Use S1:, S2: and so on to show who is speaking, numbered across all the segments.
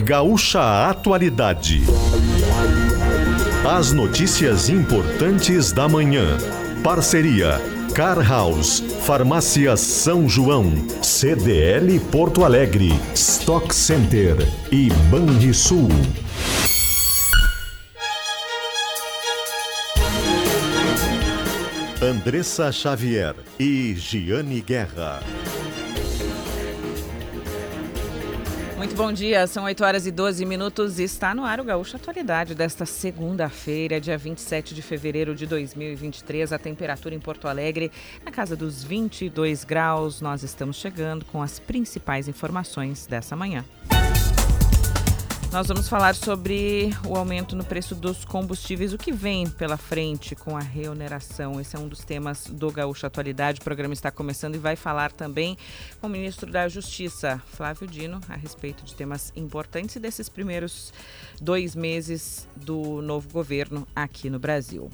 S1: Gaúcha Atualidade. As notícias importantes da manhã. Parceria Car House, Farmácia São João, CDL Porto Alegre, Stock Center e Banrisul. Andressa Xavier e Giane Guerra.
S2: Muito bom dia, são 8 horas e 12 minutos e está no ar o Gaúcho Atualidade desta segunda-feira, dia 27 de fevereiro de 2023. A temperatura em Porto Alegre na casa dos 22 graus. Nós estamos chegando com as principais informações dessa manhã. Nós vamos falar sobre o aumento no preço dos combustíveis, o que vem pela frente com a reoneração. Esse é um dos temas do Gaúcho Atualidade. O programa está começando e vai falar também com o ministro da Justiça, Flávio Dino, a respeito de temas importantes e desses primeiros dois meses do novo governo aqui no Brasil.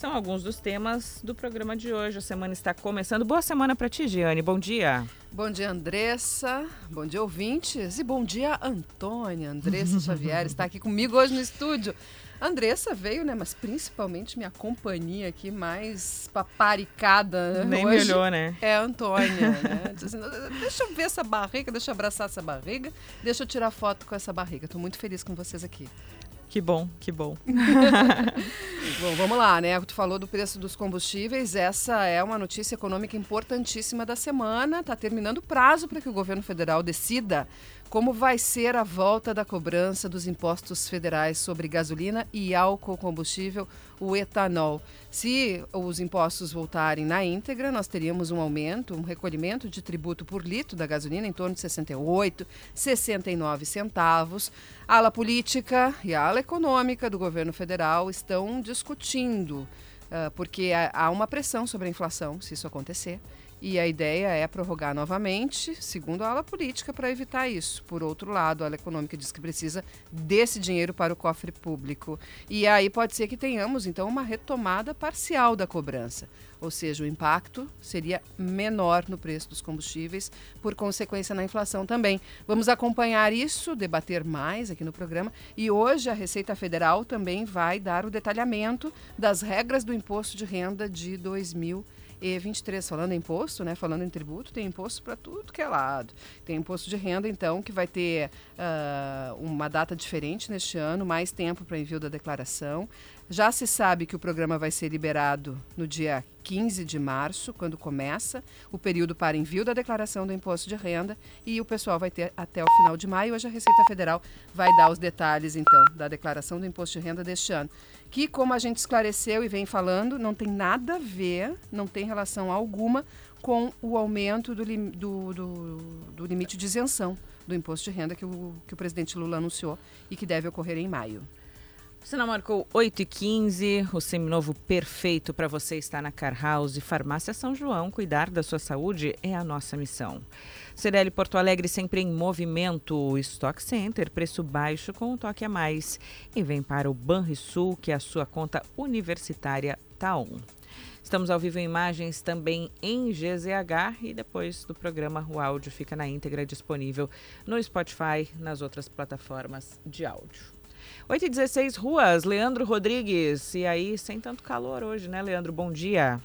S2: São alguns dos temas do programa de hoje. A semana está começando. Boa semana para ti, Giane. Bom dia.
S3: Bom dia, Andressa. Bom dia, ouvintes. E bom dia, Antônia. Andressa Xavier está aqui comigo hoje no estúdio. Andressa veio, né? Mas principalmente minha companhia aqui mais paparicada.
S2: Nem hoje melhor, né?
S3: É a Antônia, né? Dizendo, deixa eu ver essa barriga, deixa eu abraçar essa barriga, deixa eu tirar foto com essa barriga. Estou muito feliz com vocês aqui.
S2: Que bom, que bom.
S3: bom, vamos lá, né? Tu falou do preço dos combustíveis. Essa é uma notícia econômica importantíssima da semana. Está terminando o prazo para que o governo federal decida como vai ser a volta da cobrança dos impostos federais sobre gasolina e álcool combustível, o etanol. Se os impostos voltarem na íntegra, nós teríamos um aumento, um recolhimento de tributo por litro da gasolina em torno de 68, 69 centavos. A ala política e a ala econômica do governo federal estão discutindo, uh, porque há uma pressão sobre a inflação, se isso acontecer. E a ideia é prorrogar novamente, segundo a ala política, para evitar isso. Por outro lado, a ala econômica diz que precisa desse dinheiro para o cofre público. E aí pode ser que tenhamos, então, uma retomada parcial da cobrança. Ou seja, o impacto seria menor no preço dos combustíveis, por consequência na inflação também. Vamos acompanhar isso, debater mais aqui no programa. E hoje a Receita Federal também vai dar o detalhamento das regras do imposto de renda de 2020 e 23, falando em imposto, né? Falando em tributo, tem imposto para tudo que é lado. Tem imposto de renda, então, que vai ter uh, uma data diferente neste ano, mais tempo para envio da declaração. Já se sabe que o programa vai ser liberado no dia 15 de março, quando começa o período para envio da declaração do imposto de renda, e o pessoal vai ter até o final de maio. Hoje a Receita Federal vai dar os detalhes, então, da declaração do imposto de renda deste ano. Que, como a gente esclareceu e vem falando, não tem nada a ver, não tem relação alguma com o aumento do, do, do, do limite de isenção do imposto de renda que o, que o presidente Lula anunciou e que deve ocorrer em maio.
S2: Não marcou 8 e 15 o seminovo perfeito para você estar na Car House Farmácia São João. Cuidar da sua saúde é a nossa missão. CDL Porto Alegre sempre em movimento. Stock Center, preço baixo com um toque a mais. E vem para o Banrisul, que é a sua conta universitária Taon. Estamos ao vivo em imagens também em GZH e depois do programa o áudio fica na íntegra disponível no Spotify, nas outras plataformas de áudio. 8 e 16 ruas, Leandro Rodrigues. E aí, sem tanto calor hoje, né, Leandro? Bom dia.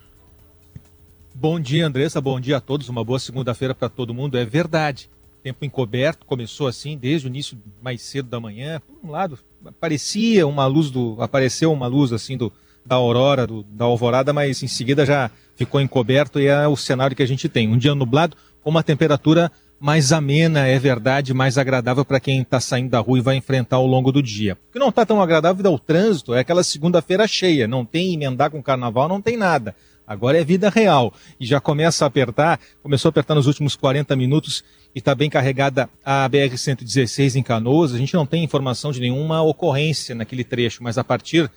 S4: Bom dia, Andressa. Bom dia a todos. Uma boa segunda-feira para todo mundo. É verdade. Tempo encoberto, começou assim desde o início mais cedo da manhã. Por um lado, parecia uma luz do. apareceu uma luz assim do, da aurora, do, da alvorada, mas em seguida já ficou encoberto e é o cenário que a gente tem. Um dia nublado com uma temperatura mais amena, é verdade, mais agradável para quem está saindo da rua e vai enfrentar ao longo do dia. O que não está tão agradável é o trânsito, é aquela segunda-feira cheia, não tem emendar com carnaval, não tem nada. Agora é vida real e já começa a apertar, começou a apertar nos últimos 40 minutos e está bem carregada a BR-116 em Canoas. A gente não tem informação de nenhuma ocorrência naquele trecho, mas a partir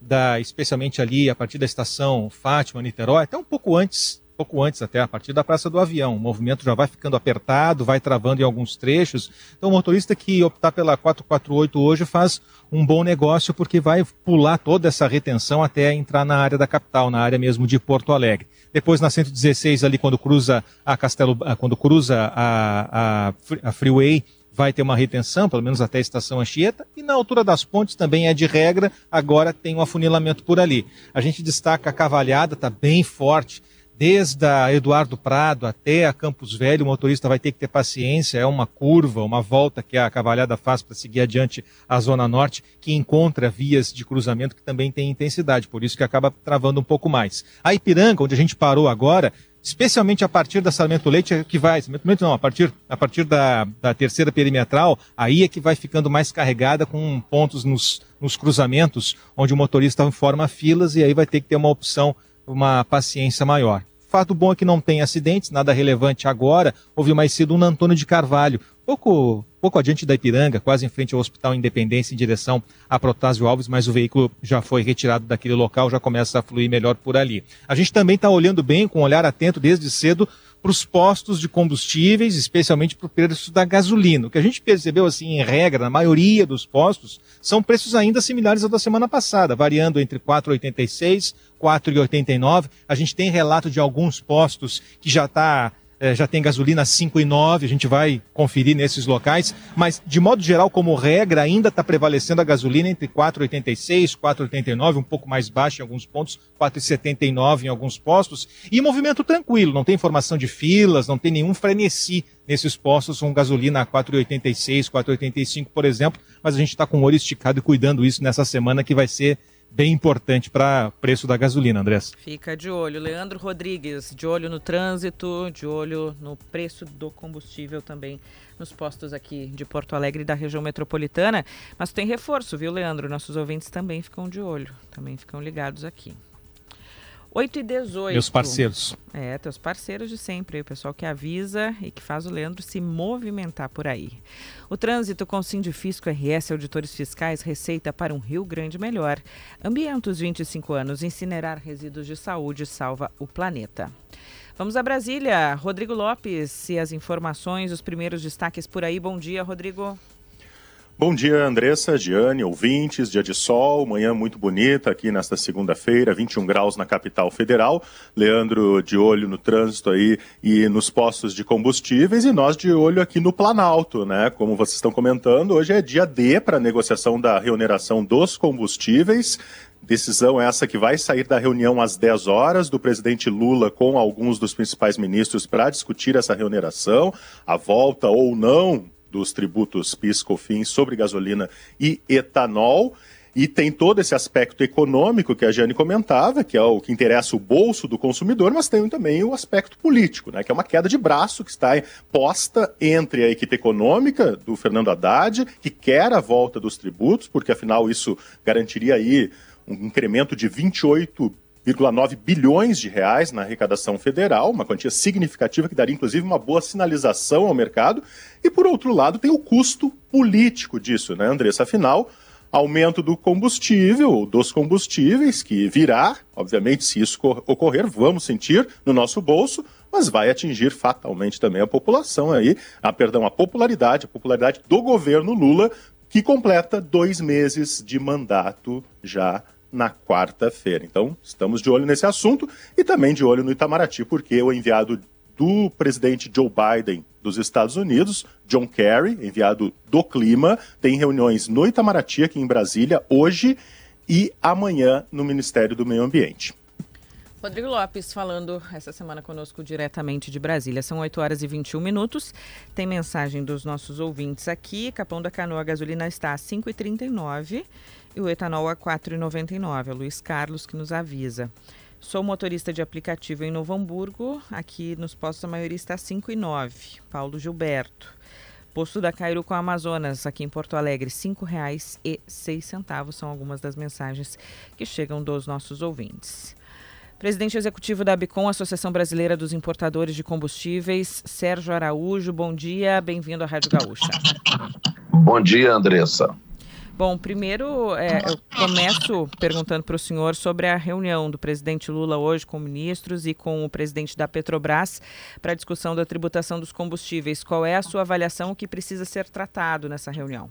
S4: da, especialmente ali, a partir da estação Fátima, Niterói, até um pouco antes pouco antes até, a partir da Praça do Avião. O movimento já vai ficando apertado, vai travando em alguns trechos. Então, o motorista que optar pela 448 hoje faz um bom negócio porque vai pular toda essa retenção até entrar na área da capital, na área mesmo de Porto Alegre. Depois, na 116, ali, quando cruza a Castelo, quando cruza a, a, a Freeway, vai ter uma retenção, pelo menos até a estação Anchieta, e na altura das pontes também é de regra, agora tem um afunilamento por ali. A gente destaca a cavalhada, está bem forte, desde a Eduardo Prado até a Campos Velho, o motorista vai ter que ter paciência, é uma curva, uma volta que a cavalhada faz para seguir adiante a Zona Norte, que encontra vias de cruzamento que também tem intensidade, por isso que acaba travando um pouco mais. A Ipiranga, onde a gente parou agora, especialmente a partir da Sarmento Leite, é que vai, Sarmento não, a partir, a partir da, da terceira perimetral, aí é que vai ficando mais carregada com pontos nos, nos cruzamentos, onde o motorista forma filas e aí vai ter que ter uma opção uma paciência maior. Fato bom é que não tem acidentes, nada relevante agora. Houve mais cedo um Antônio de Carvalho, pouco, pouco adiante da Ipiranga, quase em frente ao Hospital Independência, em direção a Protásio Alves, mas o veículo já foi retirado daquele local, já começa a fluir melhor por ali. A gente também está olhando bem, com um olhar atento desde cedo, para os postos de combustíveis, especialmente para o preço da gasolina. O que a gente percebeu, assim, em regra, na maioria dos postos, são preços ainda similares ao da semana passada, variando entre 4,86 4,89. A gente tem relato de alguns postos que já está é, já tem gasolina 5,9, a gente vai conferir nesses locais, mas de modo geral, como regra, ainda está prevalecendo a gasolina entre 4,86, 4,89, um pouco mais baixo em alguns pontos, 4,79 em alguns postos, e movimento tranquilo, não tem informação de filas, não tem nenhum frenesi nesses postos com gasolina a 4,86, 4,85, por exemplo, mas a gente está com o olho esticado e cuidando isso nessa semana que vai ser bem importante para preço da gasolina, Andrés.
S2: Fica de olho. Leandro Rodrigues, de olho no trânsito, de olho no preço do combustível também nos postos aqui de Porto Alegre e da região metropolitana. Mas tem reforço, viu, Leandro? Nossos ouvintes também ficam de olho, também ficam ligados aqui. 8 e 18.
S4: Meus parceiros.
S2: É, teus parceiros de sempre, o pessoal que avisa e que faz o Leandro se movimentar por aí. O trânsito com Sindifisco RS Auditores Fiscais receita para um Rio Grande melhor. Ambientos 25 anos, incinerar resíduos de saúde salva o planeta. Vamos a Brasília. Rodrigo Lopes e as informações, os primeiros destaques por aí. Bom dia, Rodrigo.
S5: Bom dia, Andressa, Giane, ouvintes, dia de sol, manhã muito bonita aqui nesta segunda-feira, 21 graus na capital federal. Leandro de olho no trânsito aí e nos postos de combustíveis e nós de olho aqui no Planalto, né? Como vocês estão comentando, hoje é dia D para negociação da reoneração dos combustíveis. Decisão essa que vai sair da reunião às 10 horas do presidente Lula com alguns dos principais ministros para discutir essa reoneração, a volta ou não dos tributos PIS, COFINS sobre gasolina e etanol. E tem todo esse aspecto econômico que a Jane comentava, que é o que interessa o bolso do consumidor, mas tem também o aspecto político, né, que é uma queda de braço que está posta entre a equipe econômica do Fernando Haddad, que quer a volta dos tributos, porque afinal isso garantiria aí um incremento de 28 1,9 bilhões de reais na arrecadação federal, uma quantia significativa que daria inclusive uma boa sinalização ao mercado. E por outro lado, tem o custo político disso, né, Andressa? Afinal, aumento do combustível, dos combustíveis, que virá, obviamente, se isso ocorrer, vamos sentir no nosso bolso, mas vai atingir fatalmente também a população aí, a perdão, a popularidade, a popularidade do governo Lula, que completa dois meses de mandato já na quarta-feira. Então, estamos de olho nesse assunto e também de olho no Itamaraty, porque o enviado do presidente Joe Biden dos Estados Unidos, John Kerry, enviado do clima, tem reuniões no Itamaraty, aqui em Brasília, hoje e amanhã no Ministério do Meio Ambiente.
S2: Rodrigo Lopes falando essa semana conosco diretamente de Brasília. São 8 horas e 21 minutos. Tem mensagem dos nossos ouvintes aqui. Capão da Canoa, a gasolina está a 5,39 e o etanol a R$ 4,99. É o Luiz Carlos que nos avisa. Sou motorista de aplicativo em Novo Hamburgo. Aqui nos postos a maioria está R$ 5,09. Paulo Gilberto. Posto da Cairo com Amazonas, aqui em Porto Alegre, R$ 5,06 são algumas das mensagens que chegam dos nossos ouvintes. Presidente executivo da Abicom, Associação Brasileira dos Importadores de Combustíveis, Sérgio Araújo, bom dia, bem-vindo à Rádio Gaúcha.
S6: Bom dia, Andressa.
S2: Bom, primeiro é, eu começo perguntando para o senhor sobre a reunião do presidente Lula hoje com ministros e com o presidente da Petrobras para a discussão da tributação dos combustíveis. Qual é a sua avaliação que precisa ser tratado nessa reunião?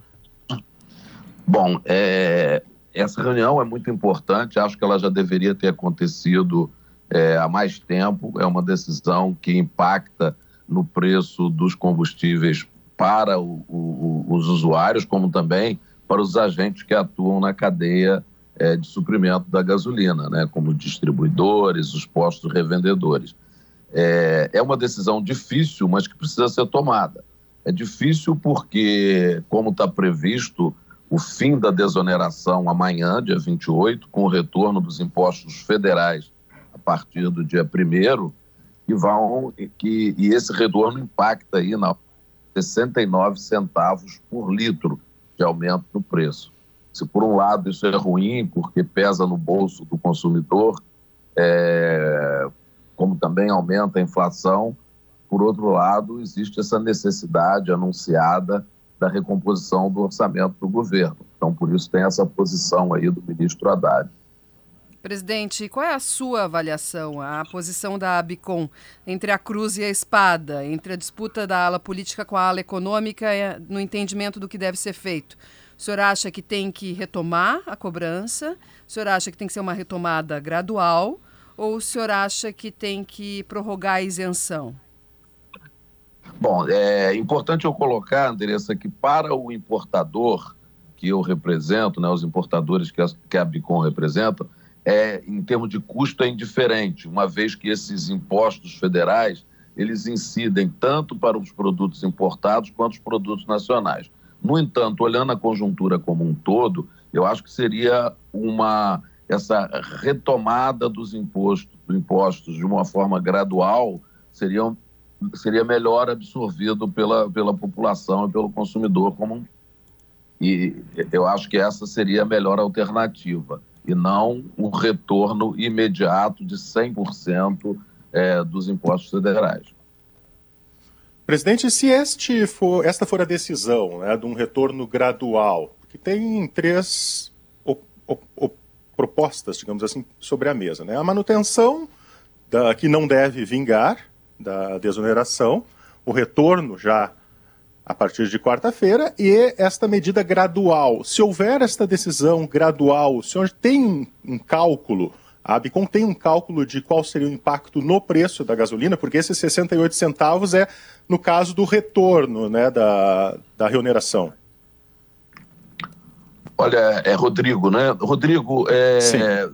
S6: Bom, é, essa reunião é muito importante, acho que ela já deveria ter acontecido é, há mais tempo. É uma decisão que impacta no preço dos combustíveis para o, o, os usuários, como também para os agentes que atuam na cadeia é, de suprimento da gasolina, né, como distribuidores, os postos revendedores. É, é uma decisão difícil, mas que precisa ser tomada. É difícil porque, como está previsto, o fim da desoneração amanhã, dia 28, com o retorno dos impostos federais a partir do dia 1 e vão que e esse retorno impacta aí na 69 centavos por litro de aumento no preço. Se por um lado isso é ruim porque pesa no bolso do consumidor, é, como também aumenta a inflação, por outro lado existe essa necessidade anunciada da recomposição do orçamento do governo. Então por isso tem essa posição aí do ministro Haddad.
S3: Presidente, qual é a sua avaliação, a posição da ABICOM entre a cruz e a espada, entre a disputa da ala política com a ala econômica no entendimento do que deve ser feito? O senhor acha que tem que retomar a cobrança? O senhor acha que tem que ser uma retomada gradual? Ou o senhor acha que tem que prorrogar a isenção?
S6: Bom, é importante eu colocar, Andressa, que para o importador que eu represento, né, os importadores que a, que a Bicom representa, é, em termos de custo, é indiferente, uma vez que esses impostos federais eles incidem tanto para os produtos importados quanto os produtos nacionais. No entanto, olhando a conjuntura como um todo, eu acho que seria uma essa retomada dos impostos, dos impostos de uma forma gradual seria, seria melhor absorvido pela, pela população e pelo consumidor como um. E eu acho que essa seria a melhor alternativa e não um retorno imediato de 100% é, dos impostos federais.
S5: Presidente, se este for, esta for a decisão né, de um retorno gradual, que tem três op, op, op, propostas, digamos assim, sobre a mesa. Né? A manutenção, da, que não deve vingar, da desoneração, o retorno já a partir de quarta-feira e esta medida gradual. Se houver esta decisão gradual, o senhor tem um, um cálculo, a Abicom tem um cálculo de qual seria o impacto no preço da gasolina, porque esses 68 centavos é no caso do retorno né, da, da reoneração.
S6: Olha, é Rodrigo, né? Rodrigo, é,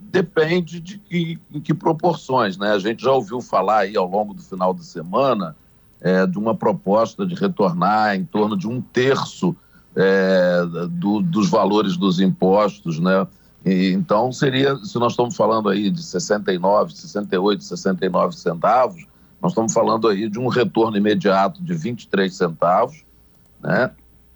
S6: depende de que, em que proporções, né? A gente já ouviu falar aí ao longo do final de semana é, de uma proposta de retornar em torno de um terço é, do, dos valores dos impostos, né? E, então, seria, se nós estamos falando aí de 69, 68, 69 centavos, nós estamos falando aí de um retorno imediato de 23 centavos, né?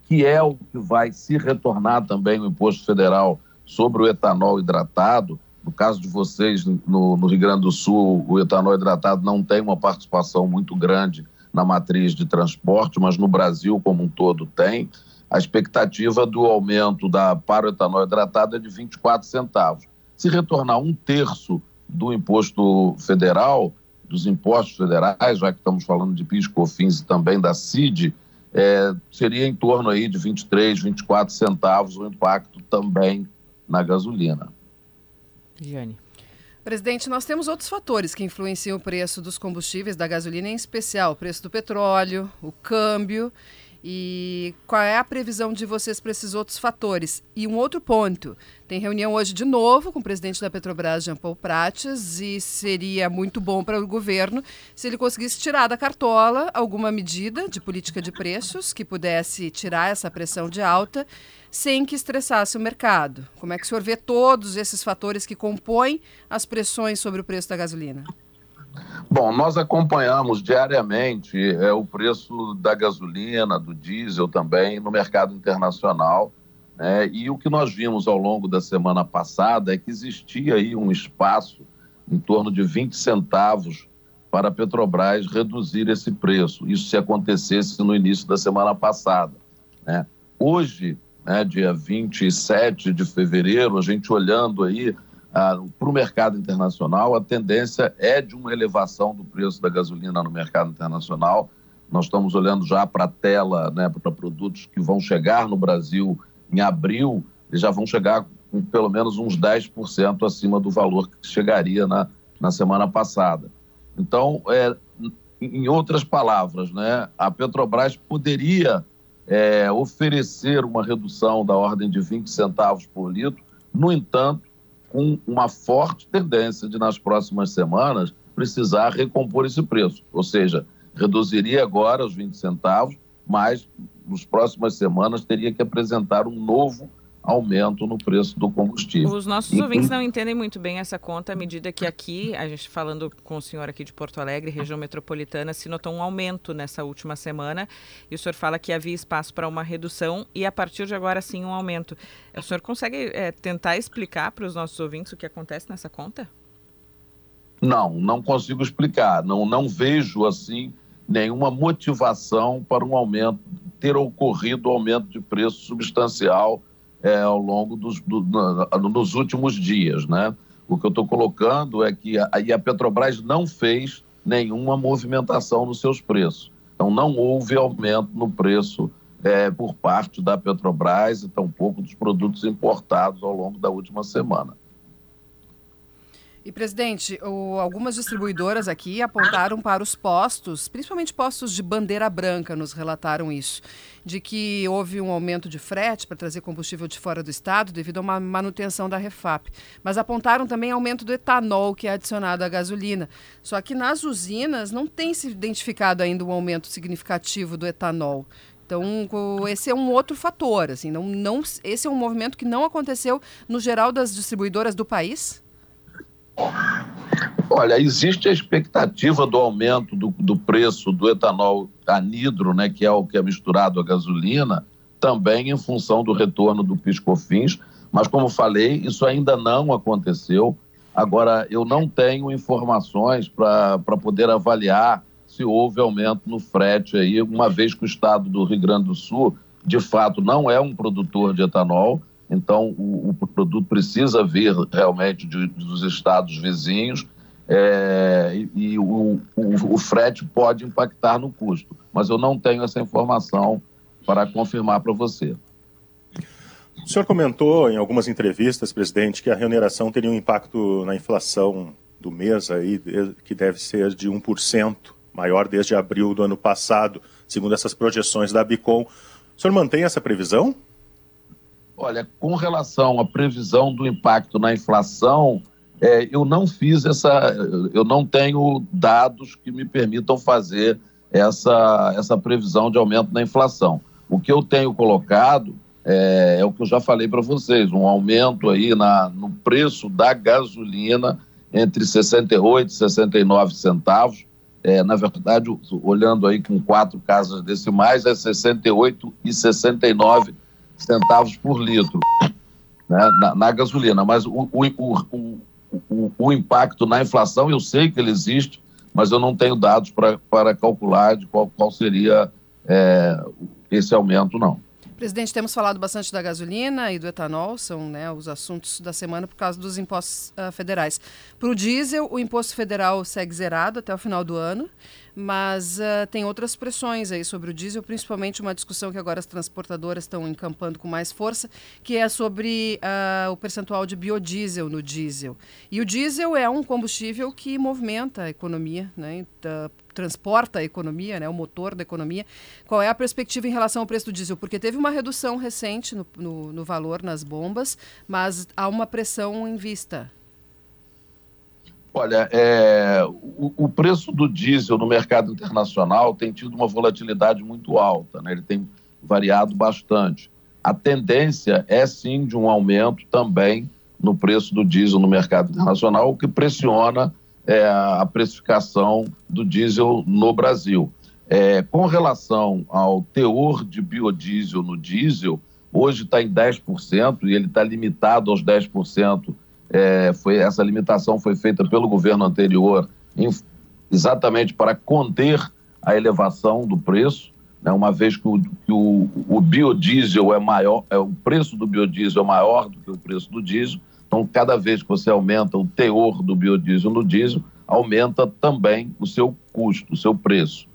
S6: que é o que vai se retornar também o imposto federal sobre o etanol hidratado. No caso de vocês, no, no Rio Grande do Sul, o etanol hidratado não tem uma participação muito grande na matriz de transporte, mas no Brasil como um todo tem. A expectativa do aumento da, para o etanol hidratado é de 24 centavos. Se retornar um terço do imposto federal, dos impostos federais, já que estamos falando de PIS, COFINS e também da CID, é, seria em torno aí de 23, 24 centavos o impacto também na gasolina.
S3: Giane. Presidente, nós temos outros fatores que influenciam o preço dos combustíveis, da gasolina em especial, o preço do petróleo, o câmbio. E qual é a previsão de vocês para esses outros fatores? E um outro ponto: tem reunião hoje de novo com o presidente da Petrobras, Jean Paul Prates, e seria muito bom para o governo se ele conseguisse tirar da cartola alguma medida de política de preços que pudesse tirar essa pressão de alta sem que estressasse o mercado. Como é que o senhor vê todos esses fatores que compõem as pressões sobre o preço da gasolina?
S6: Bom, nós acompanhamos diariamente é, o preço da gasolina, do diesel também no mercado internacional. Né? E o que nós vimos ao longo da semana passada é que existia aí um espaço em torno de 20 centavos para a Petrobras reduzir esse preço. Isso se acontecesse no início da semana passada. Né? Hoje, né, dia 27 de fevereiro, a gente olhando aí ah, para o mercado internacional, a tendência é de uma elevação do preço da gasolina no mercado internacional. Nós estamos olhando já para a tela, né, para produtos que vão chegar no Brasil em abril, eles já vão chegar com pelo menos uns 10% acima do valor que chegaria na, na semana passada. Então, é, em outras palavras, né, a Petrobras poderia é, oferecer uma redução da ordem de 20 centavos por litro, no entanto, com uma forte tendência de, nas próximas semanas, precisar recompor esse preço. Ou seja, reduziria agora os 20 centavos, mas nas próximas semanas teria que apresentar um novo aumento no preço do combustível.
S2: Os nossos e, ouvintes não entendem muito bem essa conta, à medida que aqui, a gente falando com o senhor aqui de Porto Alegre, região metropolitana, se notou um aumento nessa última semana, e o senhor fala que havia espaço para uma redução e a partir de agora sim um aumento. O senhor consegue é, tentar explicar para os nossos ouvintes o que acontece nessa conta?
S6: Não, não consigo explicar. Não, não vejo assim nenhuma motivação para um aumento, ter ocorrido um aumento de preço substancial é, ao longo dos do, no, nos últimos dias, né? O que eu estou colocando é que a, a Petrobras não fez nenhuma movimentação nos seus preços. Então, não houve aumento no preço é, por parte da Petrobras e tampouco dos produtos importados ao longo da última semana.
S3: E, presidente, o, algumas distribuidoras aqui apontaram para os postos, principalmente postos de bandeira branca, nos relataram isso, de que houve um aumento de frete para trazer combustível de fora do estado devido a uma manutenção da Refap. Mas apontaram também aumento do etanol que é adicionado à gasolina. Só que nas usinas não tem se identificado ainda um aumento significativo do etanol. Então, esse é um outro fator. Assim, não, não, esse é um movimento que não aconteceu no geral das distribuidoras do país?
S6: Olha, existe a expectativa do aumento do, do preço do etanol anidro, né, que é o que é misturado à gasolina, também em função do retorno do piscofins, mas como falei, isso ainda não aconteceu. Agora, eu não tenho informações para poder avaliar se houve aumento no frete aí, uma vez que o estado do Rio Grande do Sul, de fato, não é um produtor de etanol, então, o, o produto precisa vir realmente de, dos estados vizinhos é, e, o, o, o, frete pode impactar no custo. Mas eu não tenho essa informação para confirmar para você.
S5: O senhor comentou em algumas entrevistas, presidente, que a remuneração teria um impacto na inflação do mês aí, que deve ser de 1%, maior desde abril do ano passado, segundo essas projeções da Bicom. O senhor mantém essa previsão?
S6: Olha, com relação à previsão do impacto na inflação, é, eu não fiz essa, eu não tenho dados que me permitam fazer essa, essa previsão de aumento na inflação. O que eu tenho colocado é, é o que eu já falei para vocês, um aumento aí na, no preço da gasolina entre 68 e 69 centavos. É, na verdade, olhando aí com quatro casas decimais, é 68 e 69 centavos por litro né, na, na, gasolina. Mas o, o, o, o, o impacto na inflação, eu sei que ele existe, mas eu não tenho dados para calcular de qual, qual seria é, esse aumento, não.
S3: Presidente, temos falado bastante da gasolina e do etanol, são né, os assuntos da semana por causa dos impostos uh, federais. Para o diesel, o imposto federal segue zerado até o final do ano, mas uh, tem outras pressões aí sobre o diesel, principalmente uma discussão que agora as transportadoras estão encampando com mais força, que é sobre uh, o percentual de biodiesel no diesel. E o diesel é um combustível que movimenta a economia, né? transporta a economia, né, o motor da economia. Qual é a perspectiva em relação ao preço do diesel? Porque teve uma redução recente no, no, no valor nas bombas, mas há uma pressão em vista.
S6: Olha, é, o, o, preço do diesel no mercado internacional tem tido uma volatilidade muito alta, né? ele tem variado bastante. A tendência é sim de um aumento também no preço do diesel no mercado internacional, o que pressiona é, a precificação do diesel no Brasil. É, com relação ao teor de biodiesel no diesel, hoje está em 10% e ele está limitado aos 10%. É, foi, essa limitação foi feita pelo governo anterior em, exatamente para conter a elevação do preço, né, uma vez que, o, que o, o biodiesel é maior, é, o preço do biodiesel é maior do que o preço do diesel, então, cada vez que você aumenta o teor do biodiesel no diesel, aumenta também o seu custo, o seu preço.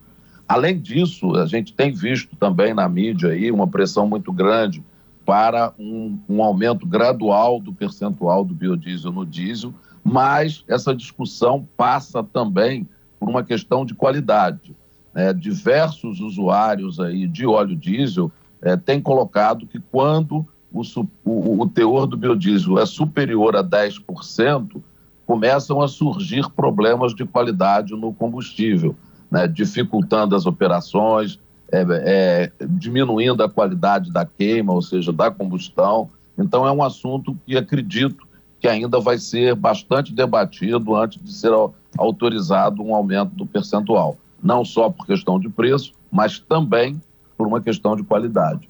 S6: Além disso, a gente tem visto também na mídia aí uma pressão muito grande para um, um aumento gradual do percentual do biodiesel no diesel, mas essa discussão passa também por uma questão de qualidade. Né? Diversos usuários aí de óleo diesel é, tem colocado que quando o, o, o teor do biodiesel é superior a 10%, começam a surgir problemas de qualidade no combustível, né, dificultando as operações, é, é, diminuindo a qualidade da queima, ou seja, da combustão. Então, é um assunto que acredito que ainda vai ser bastante debatido antes de ser autorizado um aumento do percentual, não só por questão de preço, mas também por uma questão de qualidade.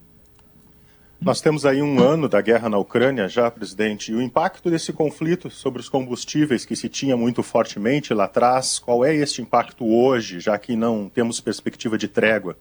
S5: Nós temos aí um ano da guerra na Ucrânia já, presidente, e o impacto desse conflito sobre os combustíveis que se tinha muito fortemente lá atrás, qual é este impacto hoje, já que não temos perspectiva de trégua?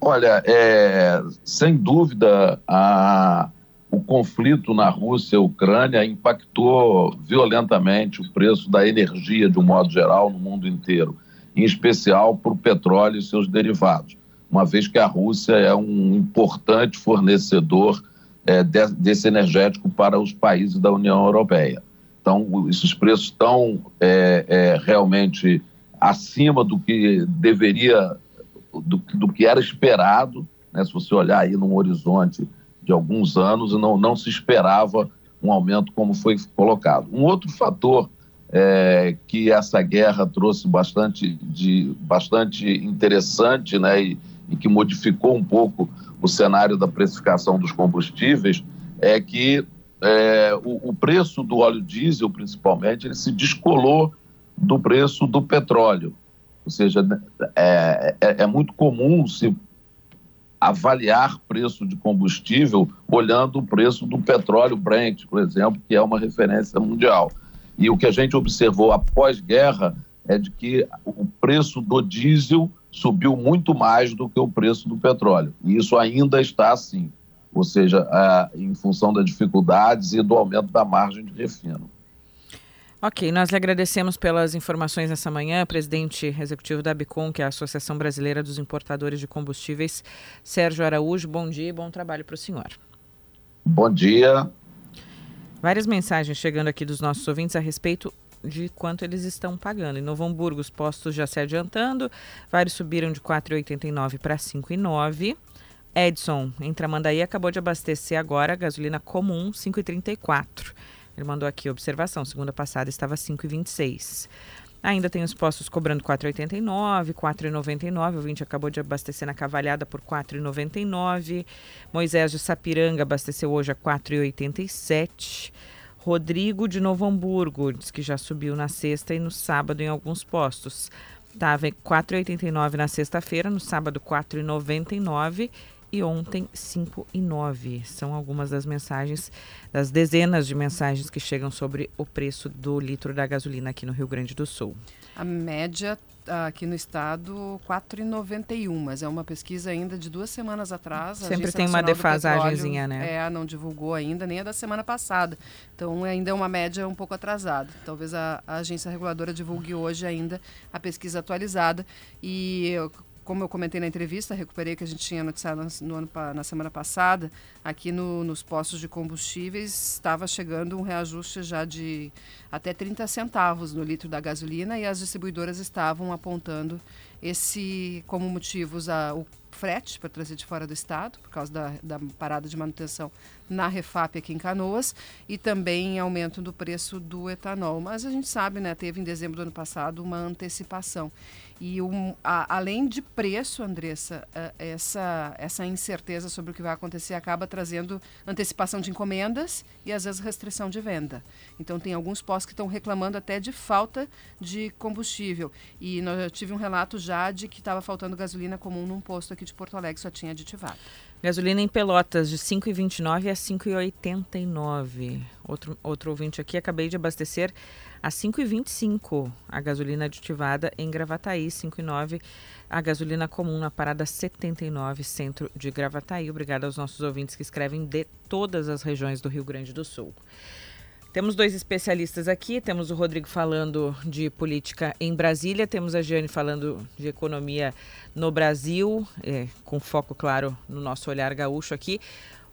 S6: Olha, é, sem dúvida, a, o conflito na Rússia e Ucrânia impactou violentamente o preço da energia de um modo geral no mundo inteiro, em especial para o petróleo e seus derivados uma vez que a Rússia é um importante fornecedor é, de, desse energético para os países da União Europeia. Então, esses preços estão é, é, realmente acima do que deveria, do, do que era esperado, né? se você olhar aí num horizonte de alguns anos, não, não se esperava um aumento como foi colocado. Um outro fator é, que essa guerra trouxe bastante, de, bastante interessante né, e, e que modificou um pouco o cenário da precificação dos combustíveis é que é, o, o, preço do óleo diesel, principalmente, ele se descolou do preço do petróleo. Ou seja, é, é, é muito comum se avaliar preço de combustível olhando o preço do petróleo Brent, por exemplo, que é uma referência mundial. E o que a gente observou após guerra é de que o preço do diesel subiu muito mais do que o preço do petróleo. E isso ainda está assim, ou seja, em função das dificuldades e do aumento da margem de refino.
S2: Ok, nós lhe agradecemos pelas informações nessa manhã, presidente executivo da Bicom, que é a Associação Brasileira dos Importadores de Combustíveis, Sérgio Araújo. Bom dia e bom trabalho para o senhor.
S6: Bom dia.
S2: Várias mensagens chegando aqui dos nossos ouvintes a respeito de quanto eles estão pagando. Em Novo Hamburgo, os postos já se adiantando, vários subiram de 4,89 para 5,9. Edson, em Tramandaí, acabou de abastecer agora gasolina comum 5,34. Ele mandou aqui observação, segunda passada estava 5,26. Ainda tem os postos cobrando 4,89, 4,99. O 20 acabou de abastecer na Cavalhada por 4,99. Moisés de Sapiranga abasteceu hoje a 4,87. Rodrigo de Novo Hamburgo diz que já subiu na sexta e no sábado em alguns postos. Estava em 4,89 na sexta-feira, no sábado 4,99 e ontem 5,9. São algumas das mensagens, das dezenas de mensagens que chegam sobre o preço do litro da gasolina aqui no Rio Grande do Sul.
S3: A média aqui no estado 4,91, mas é uma pesquisa ainda de duas semanas atrás.
S2: Sempre tem uma defasagemzinha, né?
S3: É, não divulgou ainda, nem a da semana passada. Então ainda é uma média um pouco atrasada. Talvez a, a agência reguladora divulgue hoje ainda a pesquisa atualizada. E como eu comentei na entrevista, recuperei que a gente tinha noticiado no ano, na semana passada, aqui no, nos postos de combustíveis estava chegando um reajuste já de até 30 centavos no litro da gasolina e as distribuidoras estavam apontando esse como motivos a, o frete para trazer de fora do estado, por causa da, da, parada de manutenção na Refap aqui em Canoas, e também aumento do preço do etanol. Mas a gente sabe, né, teve em dezembro do ano passado uma antecipação. E um, a, além de preço, Andressa, essa, essa incerteza sobre o que vai acontecer acaba trazendo antecipação de encomendas e às vezes restrição de venda. Então tem alguns postos que estão reclamando até de falta de combustível. E nós, eu tive um relato já de que estava faltando gasolina comum num posto aqui de Porto Alegre, só tinha aditivado.
S2: Gasolina em Pelotas de 5,29 a 5,89. Outro, outro ouvinte aqui, acabei de abastecer a 5,25 a gasolina aditivada em Gravataí, 5,9 a gasolina comum na parada 79, centro de Gravataí. Obrigada aos nossos ouvintes que escrevem de todas as regiões do Rio Grande do Sul. Temos dois especialistas aqui, temos o Rodrigo falando de política em Brasília, temos a Giane falando de economia no Brasil, é, com foco, claro, no nosso olhar gaúcho aqui.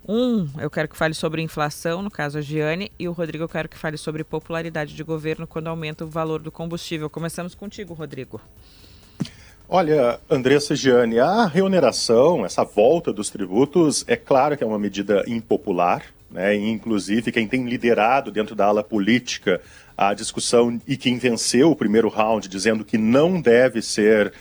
S2: Um, eu quero que fale sobre inflação, no caso a Giane, e o Rodrigo eu quero que fale sobre popularidade de governo quando aumenta o valor do combustível. Começamos contigo, Rodrigo.
S5: Olha, Andressa Gianni, a reoneração, essa volta dos tributos, é claro que é uma medida impopular, né? Inclusive quem tem liderado dentro da ala política a discussão e quem venceu o primeiro round dizendo que não deve ser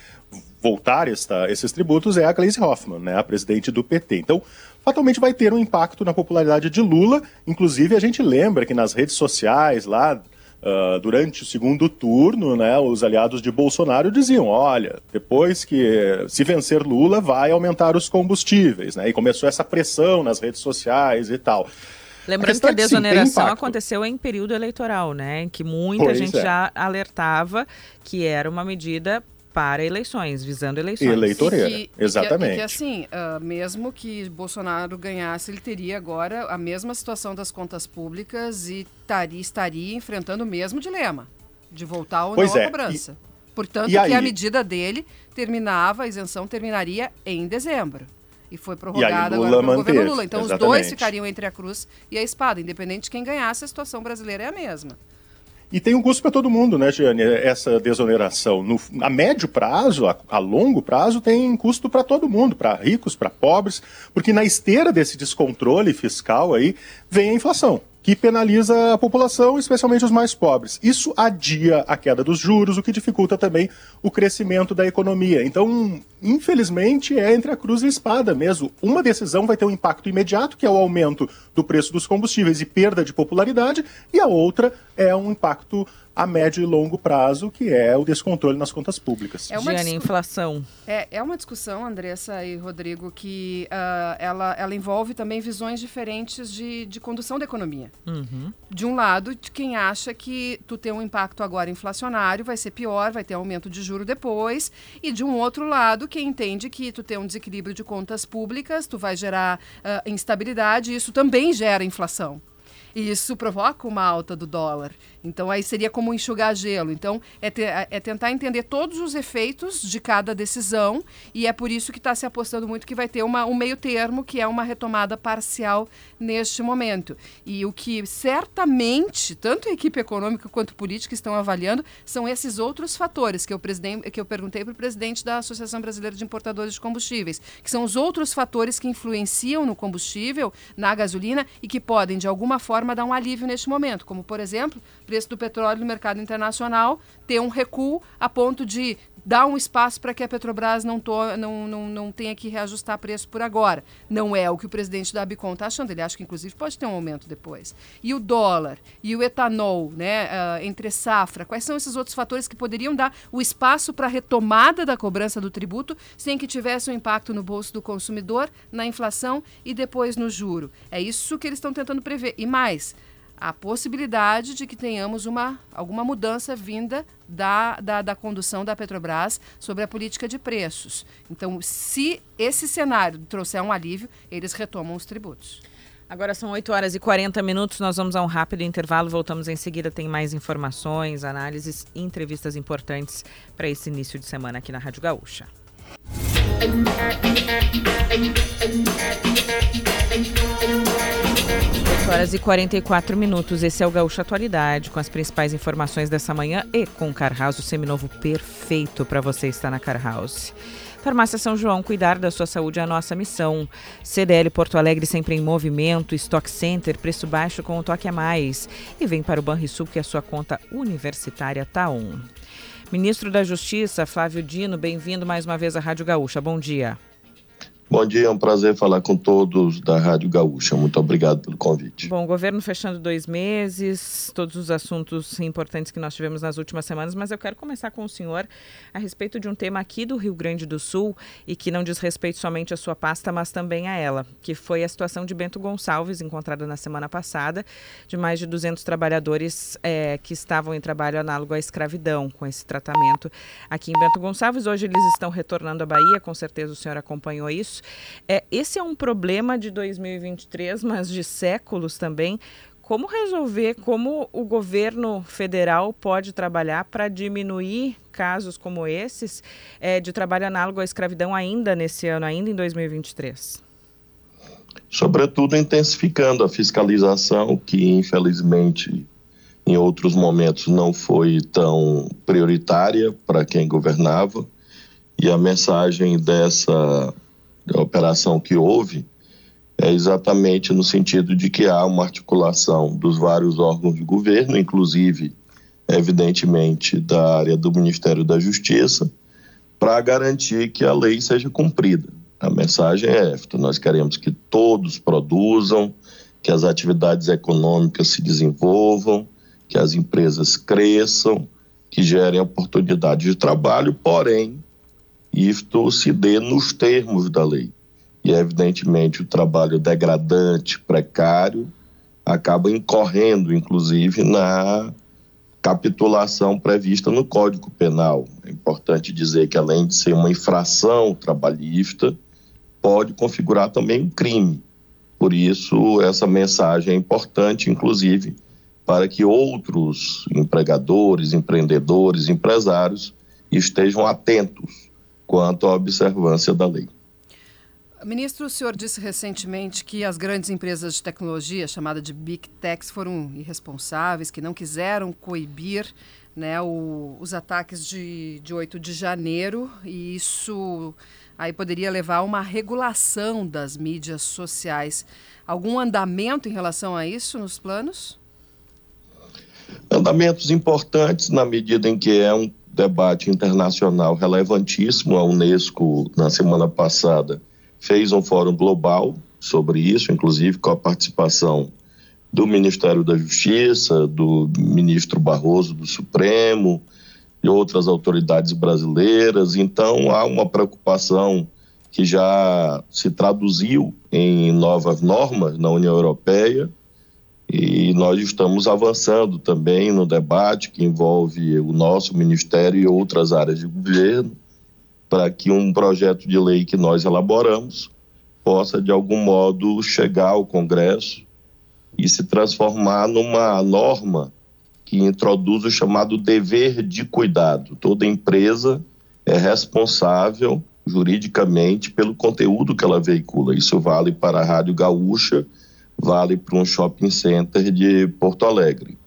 S5: voltar esta, esses tributos é a Gleisi Hoffmann, né, a presidente do PT. Então, fatalmente vai ter um impacto na popularidade de Lula. Inclusive, a gente lembra que nas redes sociais, lá uh, durante o segundo turno, né, os aliados de Bolsonaro diziam: olha, depois que se vencer Lula, vai aumentar os combustíveis. Né, e começou essa pressão nas redes sociais e tal.
S2: Lembrando a que a desoneração sim, aconteceu em período eleitoral, né? Em que muita pois gente é. já alertava que era uma medida para eleições, visando eleições.
S5: Eleitoreira, e que, exatamente.
S3: E que, e que assim, uh, mesmo que Bolsonaro ganhasse, ele teria agora a mesma situação das contas públicas e taria, estaria enfrentando o mesmo dilema de voltar ou pois não é. à cobrança. E, Portanto, que a medida dele terminava, a isenção terminaria em dezembro. E foi prorrogada agora pelo governo Lula. Então, exatamente. os dois ficariam entre a cruz e a espada. Independente de quem ganhasse, a situação brasileira é a mesma.
S5: E tem um custo para todo mundo, né, Giane? Essa desoneração. No, a médio prazo, a, a longo prazo, tem custo para todo mundo, para ricos, para pobres, porque na esteira desse descontrole fiscal aí vem a inflação que penaliza a população, especialmente os mais pobres. Isso adia a queda dos juros, o que dificulta também o crescimento da economia. Então, infelizmente, é entre a cruz e a espada mesmo. Uma decisão vai ter um impacto imediato, que é o aumento do preço dos combustíveis e perda de popularidade, e a outra é um impacto a médio e longo prazo, que é o descontrole nas contas públicas.
S2: É uma discu... inflação.
S3: É, é uma discussão, Andressa e Rodrigo, que uh, ela, ela envolve também visões diferentes de, de condução da economia. Uhum. De um lado, de quem acha que tu tem um impacto agora inflacionário vai ser pior, vai ter aumento de juro depois, e de um outro lado, quem entende que tu tem um desequilíbrio de contas públicas, tu vai gerar uh, instabilidade, e isso também gera inflação. E isso provoca uma alta do dólar. Então, aí seria como enxugar gelo. Então, é, te, é tentar entender todos os efeitos de cada decisão, e é por isso que está se apostando muito que vai ter uma, um meio termo, que é uma retomada parcial neste momento. E o que certamente, tanto a equipe econômica quanto política estão avaliando, são esses outros fatores que eu, que eu perguntei para o presidente da Associação Brasileira de Importadores de Combustíveis, que são os outros fatores que influenciam no combustível, na gasolina, e que podem, de alguma forma, dar um alívio neste momento, como, por exemplo, preço do petróleo no mercado internacional ter um recuo a ponto de dar um espaço para que a Petrobras não, to, não, não, não tenha que reajustar preço por agora. Não é o que o presidente da Abicom está achando. Ele acha que, inclusive, pode ter um aumento depois. E o dólar, e o etanol, né, uh, entre safra, quais são esses outros fatores que poderiam dar o espaço para a retomada da cobrança do tributo sem que tivesse um impacto no bolso do consumidor, na inflação e depois no juro? É isso que eles estão tentando prever. E mais, a possibilidade de que tenhamos uma, alguma mudança vinda da, da, da, condução da Petrobras sobre a política de preços. Então, se esse cenário trouxer um alívio, eles retomam os tributos.
S2: Agora são 8 horas e 40 minutos, nós vamos a um rápido intervalo, voltamos em seguida, tem mais informações, análises e entrevistas importantes para esse início de semana aqui na Rádio Gaúcha. 8 horas e 44 minutos. Esse é o Gaúcho Atualidade, com as principais informações dessa manhã e com o Car House, o seminovo perfeito para você estar na Car House. Farmácia São João, cuidar da sua saúde é a nossa missão. CDL Porto Alegre sempre em movimento, Stock Center, preço baixo com um toque a mais. E vem para o Banrisul que a sua conta universitária tá on. Ministro da Justiça, Flávio Dino, bem-vindo mais uma vez à Rádio Gaúcha. Bom dia.
S7: Bom dia, é um prazer falar com todos da Rádio Gaúcha. Muito obrigado pelo convite.
S2: Bom, governo fechando dois meses, todos os assuntos importantes que nós tivemos nas últimas semanas, mas eu quero começar com o senhor a respeito de um tema aqui do Rio Grande do Sul e que não diz respeito somente à sua pasta, mas também a ela, que foi a situação de Bento Gonçalves, encontrada na semana passada, de mais de 200 trabalhadores é, que estavam em trabalho análogo à escravidão, com esse tratamento aqui em Bento Gonçalves. Hoje eles estão retornando à Bahia, com certeza o senhor acompanhou isso isso. É, esse é um problema de 2023, mas de séculos também. Como resolver, como o governo federal pode trabalhar para diminuir casos como esses é, de trabalho análogo à escravidão ainda nesse ano, ainda em 2023?
S7: Sobretudo intensificando a fiscalização, que infelizmente em outros momentos não foi tão prioritária para quem governava E a mensagem dessa operação que houve é exatamente no sentido de que há uma articulação dos vários órgãos de governo, inclusive, evidentemente, da área do Ministério da Justiça, para garantir que a lei seja cumprida. A mensagem é esta: nós queremos que todos produzam, que as atividades econômicas se desenvolvam, que as empresas cresçam, que gerem oportunidades de trabalho, porém, isto se dê nos termos da lei. E, evidentemente, o trabalho degradante, precário, acaba incorrendo, inclusive, na capitulação prevista no Código Penal. É importante dizer que, além de ser uma infração trabalhista, pode configurar também um crime. Por isso, essa mensagem é importante, inclusive, para que outros empregadores, empreendedores, empresários estejam atentos quanto à observância da lei.
S3: Ministro, o senhor disse recentemente que as grandes empresas de tecnologia, chamada de Big Techs, foram irresponsáveis, que não quiseram coibir né, o, os ataques de, de 8 de janeiro, e isso aí poderia levar a uma regulação das mídias sociais. Algum andamento em relação a isso nos planos?
S7: Andamentos importantes na medida em que é um debate internacional relevantíssimo. A Unesco, na semana passada, fez um fórum global sobre isso, inclusive com a participação do Ministério da Justiça, do ministro Barroso do Supremo e outras autoridades brasileiras. Então, há uma preocupação que já se traduziu em novas normas na União Europeia e nós estamos avançando também no debate que envolve o nosso ministério e outras áreas de governo para que um projeto de lei que nós elaboramos possa, de algum modo, chegar ao Congresso e se transformar numa norma que introduz o chamado dever de cuidado. Toda empresa é responsável juridicamente pelo conteúdo que ela veicula. Isso vale para a Rádio Gaúcha, vale para um shopping center de Porto Alegre.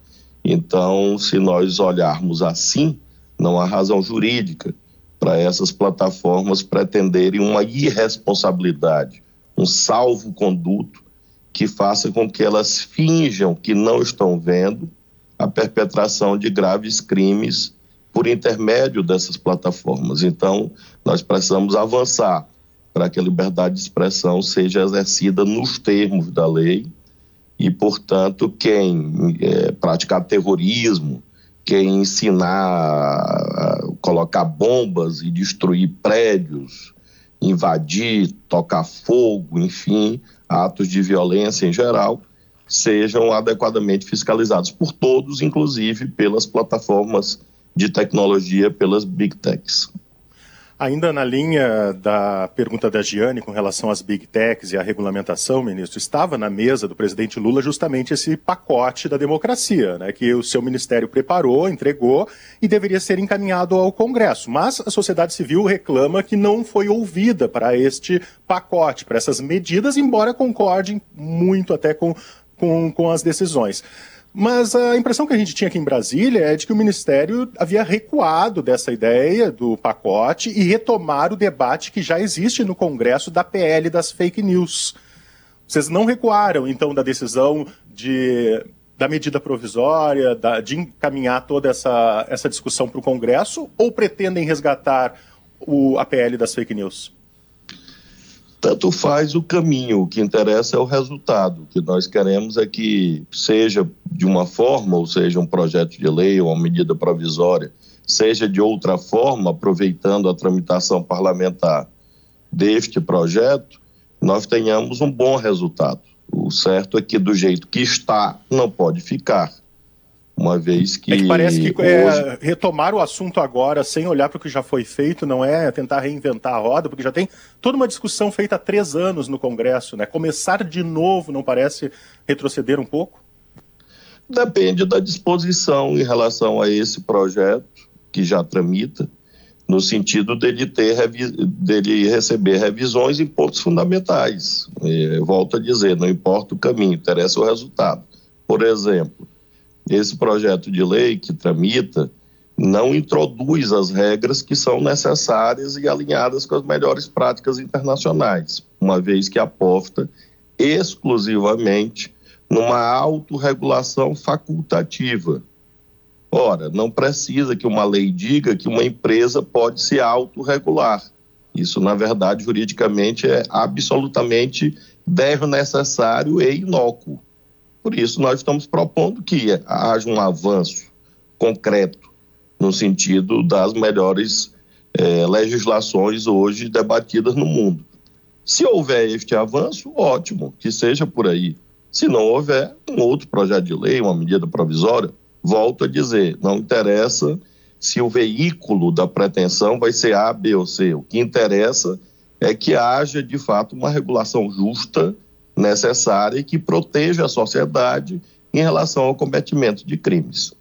S7: Então, se nós olharmos assim, não há razão jurídica para essas plataformas pretenderem uma irresponsabilidade, um salvo-conduto que faça com que elas finjam que não estão vendo a perpetração de graves crimes por intermédio dessas plataformas. Então, nós precisamos avançar para que a liberdade de expressão seja exercida nos termos da lei e, portanto, quem é, praticar terrorismo, quem ensinar colocar bombas e destruir prédios, invadir, tocar fogo, enfim, atos de violência em geral, sejam adequadamente fiscalizados por todos, inclusive pelas plataformas de tecnologia, pelas big techs.
S5: Ainda na linha da pergunta da Giane com relação às big techs e à regulamentação, ministro, estava na mesa do presidente Lula justamente esse pacote da democracia, né, que o seu ministério preparou, entregou e deveria ser encaminhado ao Congresso. Mas a sociedade civil reclama que não foi ouvida para este pacote, para essas medidas, embora concordem muito até com, com, com as decisões. Mas a impressão que a gente tinha aqui em Brasília é de que o Ministério havia recuado dessa ideia do pacote e retomar o debate que já existe no Congresso da PL das fake news. Vocês não recuaram, então, da decisão de, da medida provisória, da, de encaminhar toda essa, essa discussão para o Congresso, ou pretendem resgatar o, a PL das fake news?
S7: Tanto faz o caminho, o que interessa é o resultado. O que nós queremos é que seja de uma forma, ou seja, um projeto de lei ou uma medida provisória, seja de outra forma, aproveitando a tramitação parlamentar deste projeto, nós tenhamos um bom resultado. O certo é que do jeito que está, não pode ficar uma vez que. É que
S5: parece que é, hoje... retomar o assunto agora, sem olhar para o que já foi feito, não é tentar reinventar a roda, porque já tem toda uma discussão feita há três anos no Congresso, né? Começar de novo não parece retroceder um pouco?
S7: Depende da disposição em relação a esse projeto que já tramita, no sentido dele ter dele receber revisões em pontos fundamentais. E, volto a dizer, não importa o caminho, interessa o resultado. Por exemplo, esse projeto de lei que tramita, não introduz as regras que são necessárias e alinhadas com as melhores práticas internacionais, uma vez que aposta exclusivamente numa autorregulação facultativa. Ora, não precisa que uma lei diga que uma empresa pode se autorregular. Isso, na verdade, juridicamente é absolutamente desnecessário e inócuo. Por isso, nós estamos propondo que haja um avanço concreto no sentido das melhores eh, legislações hoje debatidas no mundo. Se houver este avanço, ótimo, que seja por aí. Se não houver, um outro projeto de lei, uma medida provisória, volto a dizer, não interessa se o veículo da pretensão vai ser A, B ou C. O que interessa é que haja, de fato, uma regulação justa, necessária e que proteja a sociedade em relação ao cometimento de crimes.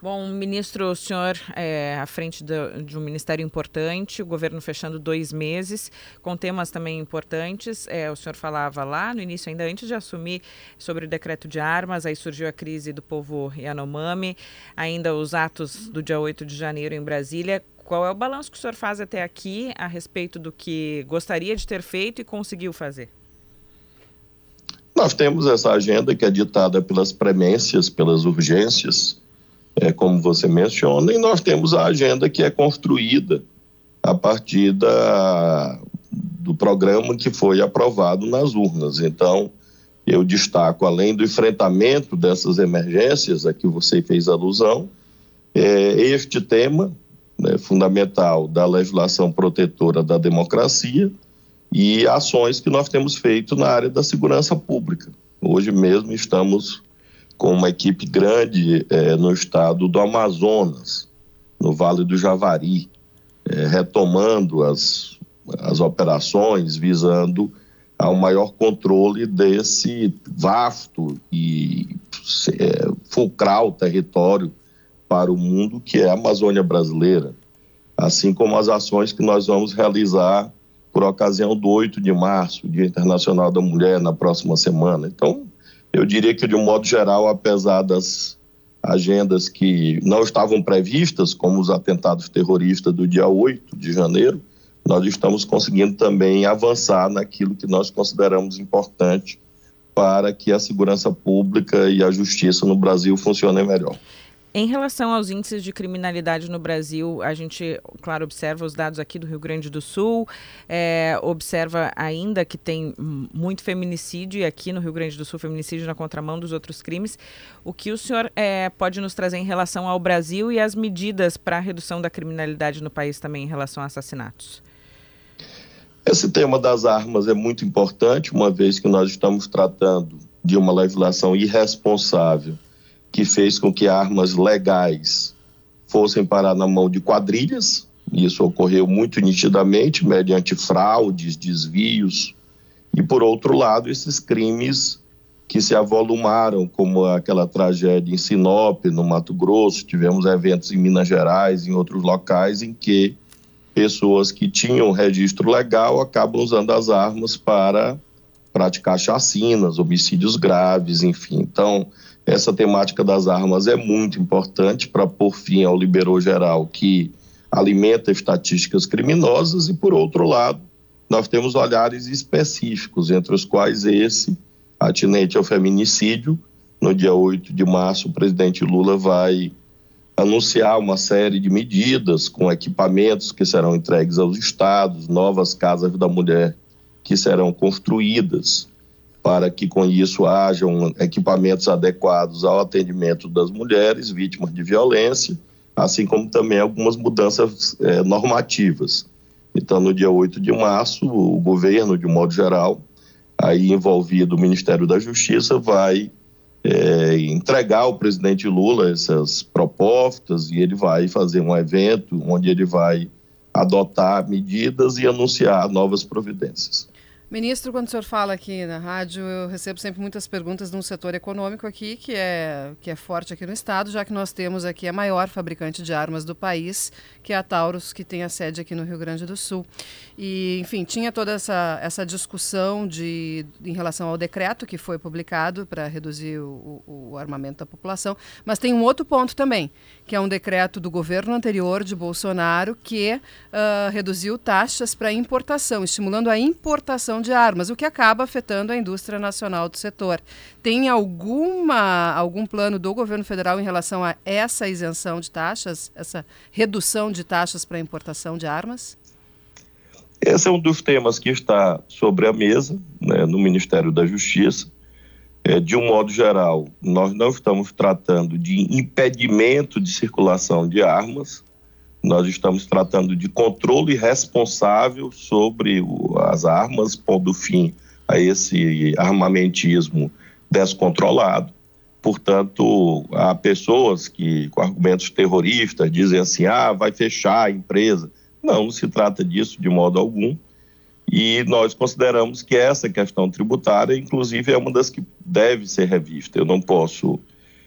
S2: Bom, ministro, o senhor é à frente de, um ministério importante, o governo fechando dois meses, com temas também importantes. É, o senhor falava lá no início, ainda antes de assumir, sobre o decreto de armas, aí surgiu a crise do povo Yanomami, ainda os atos do dia 8 de janeiro em Brasília. Qual é o balanço que o senhor faz até aqui a respeito do que gostaria de ter feito e conseguiu fazer?
S7: Nós temos essa agenda que é ditada pelas premências, pelas urgências é, como você menciona, e nós temos a agenda que é construída a partir da, do programa que foi aprovado nas urnas. Então, eu destaco, além do enfrentamento dessas emergências a que você fez alusão, é, este tema né, fundamental da legislação protetora da democracia e ações que nós temos feito na área da segurança pública. Hoje mesmo estamos com uma equipe grande é, no estado do Amazonas, no Vale do Javari, é, retomando as, as operações visando ao maior controle desse vasto e é, fulcral território para o mundo que é a Amazônia brasileira, assim como as ações que nós vamos realizar por ocasião do 8 de março, Dia Internacional da Mulher, na próxima semana. Então, eu diria que, de um modo geral, apesar das agendas que não estavam previstas, como os atentados terroristas do dia 8 de janeiro, nós estamos conseguindo também avançar naquilo que nós consideramos importante para que a segurança pública e a justiça no Brasil funcionem melhor.
S2: Em relação aos índices de criminalidade no Brasil, a gente, claro, observa os dados aqui do Rio Grande do Sul, é, observa ainda que tem muito feminicídio, e aqui no Rio Grande do Sul, feminicídio na contramão dos outros crimes. O que o senhor é, pode nos trazer em relação ao Brasil e as medidas para a redução da criminalidade no país também em relação a assassinatos?
S7: Esse tema das armas é muito importante, uma vez que nós estamos tratando de uma legislação irresponsável que fez com que armas legais fossem parar na mão de quadrilhas. Isso ocorreu muito nitidamente, mediante fraudes, desvios. E, por outro lado, esses crimes que se avolumaram, como aquela tragédia em Sinop, no Mato Grosso, tivemos eventos em Minas Gerais, em outros locais, em que pessoas que tinham registro legal acabam usando as armas para praticar chacinas, homicídios graves, enfim. Então, essa temática das armas é muito importante para pôr fim ao liberou geral que alimenta estatísticas criminosas e, por outro lado, nós temos olhares específicos, entre os quais esse, atinente ao feminicídio. No dia 8 de março, o presidente Lula vai anunciar uma série de medidas com equipamentos que serão entregues aos estados, novas casas da mulher que serão construídas para que com isso hajam equipamentos adequados ao atendimento das mulheres vítimas de violência, assim como também algumas mudanças é, normativas. Então, no dia 8 de março, o governo, de modo geral, aí envolvido o Ministério da Justiça, vai é, entregar ao presidente Lula essas propostas e ele vai fazer um evento onde ele vai adotar medidas e anunciar novas providências.
S3: Ministro, quando o senhor fala aqui na rádio, eu recebo sempre muitas perguntas de um setor econômico aqui que é, que é forte aqui no estado, já que nós temos aqui a maior fabricante de armas do país, que é a Taurus, que tem a sede aqui no Rio Grande do Sul. E, enfim, tinha toda essa, essa discussão de, em relação ao decreto que foi publicado para reduzir o, o, o armamento da população, mas tem um outro ponto também, que é um decreto do governo anterior de Bolsonaro que uh, reduziu taxas para importação, estimulando a importação de armas, o que acaba afetando a indústria nacional do setor. Tem alguma algum plano do governo federal em relação a essa isenção de taxas, essa redução de taxas para importação de armas?
S7: Esse é um dos temas que está sobre a mesa né, no Ministério da Justiça. É, de um modo geral, nós não estamos tratando de impedimento de circulação de armas, nós estamos tratando de controle responsável sobre o, as armas, pondo fim a esse armamentismo descontrolado. Portanto, há pessoas que, com argumentos terroristas, dizem assim: ah, vai fechar a empresa. Não, se trata disso de modo algum. E nós consideramos que essa questão tributária, inclusive, é uma das que deve ser revista. Eu não posso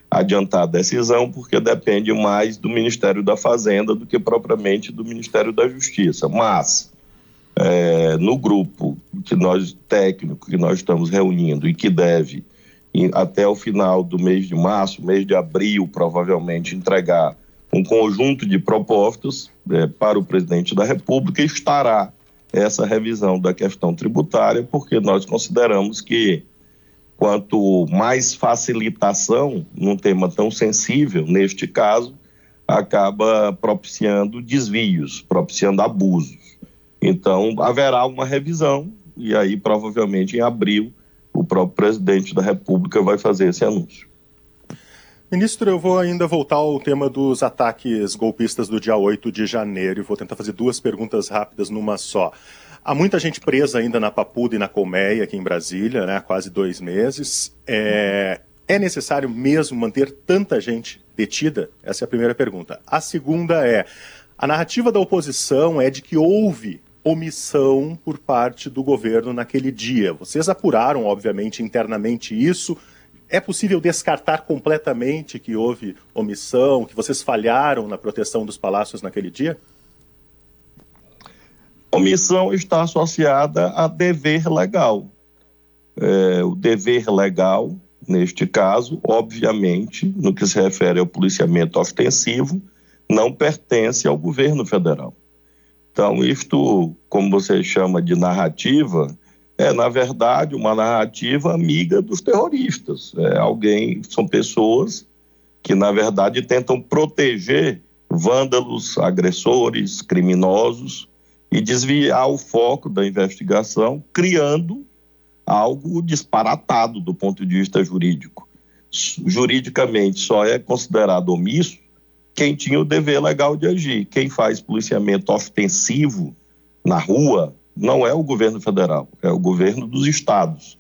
S7: adiantar a decisão porque depende mais do Ministério da Fazenda do que propriamente do Ministério da Justiça. Mas, é, no grupo que nós, técnico, que nós estamos reunindo e que deve, até o final do mês de março, mês de abril, provavelmente, entregar um conjunto de propostas é, para o presidente da República, estará essa revisão da questão tributária, porque nós consideramos que quanto mais facilitação num tema tão sensível, neste caso, acaba propiciando desvios, propiciando abusos. Então, haverá uma revisão, e aí, provavelmente, em abril, o próprio presidente da República vai fazer esse anúncio.
S5: Ministro, eu vou ainda voltar ao tema dos ataques golpistas do dia 8 de janeiro e vou tentar fazer duas perguntas rápidas numa só. Há muita gente presa ainda na Papuda e na Colmeia, aqui em Brasília, né, há quase dois meses. É, é necessário mesmo manter tanta gente detida? Essa é a primeira pergunta. A segunda é: a narrativa da oposição é de que houve omissão por parte do governo naquele dia. Vocês apuraram, obviamente, internamente isso. É possível descartar completamente que houve omissão, que vocês falharam na proteção dos palácios naquele dia?
S7: Omissão está associada a dever legal. É, o dever legal, neste caso, obviamente, no que se refere ao policiamento ostensivo, não pertence ao governo federal. Então, isto, como você chama de narrativa, é, na verdade, uma narrativa amiga dos terroristas. É alguém, são pessoas que, na verdade, tentam proteger vândalos, agressores, criminosos e desviar o foco da investigação, criando algo disparatado do ponto de vista jurídico. Juridicamente, só é considerado omisso quem tinha o dever legal de agir. Quem faz policiamento ostensivo na rua, não é o governo federal, é o governo dos estados.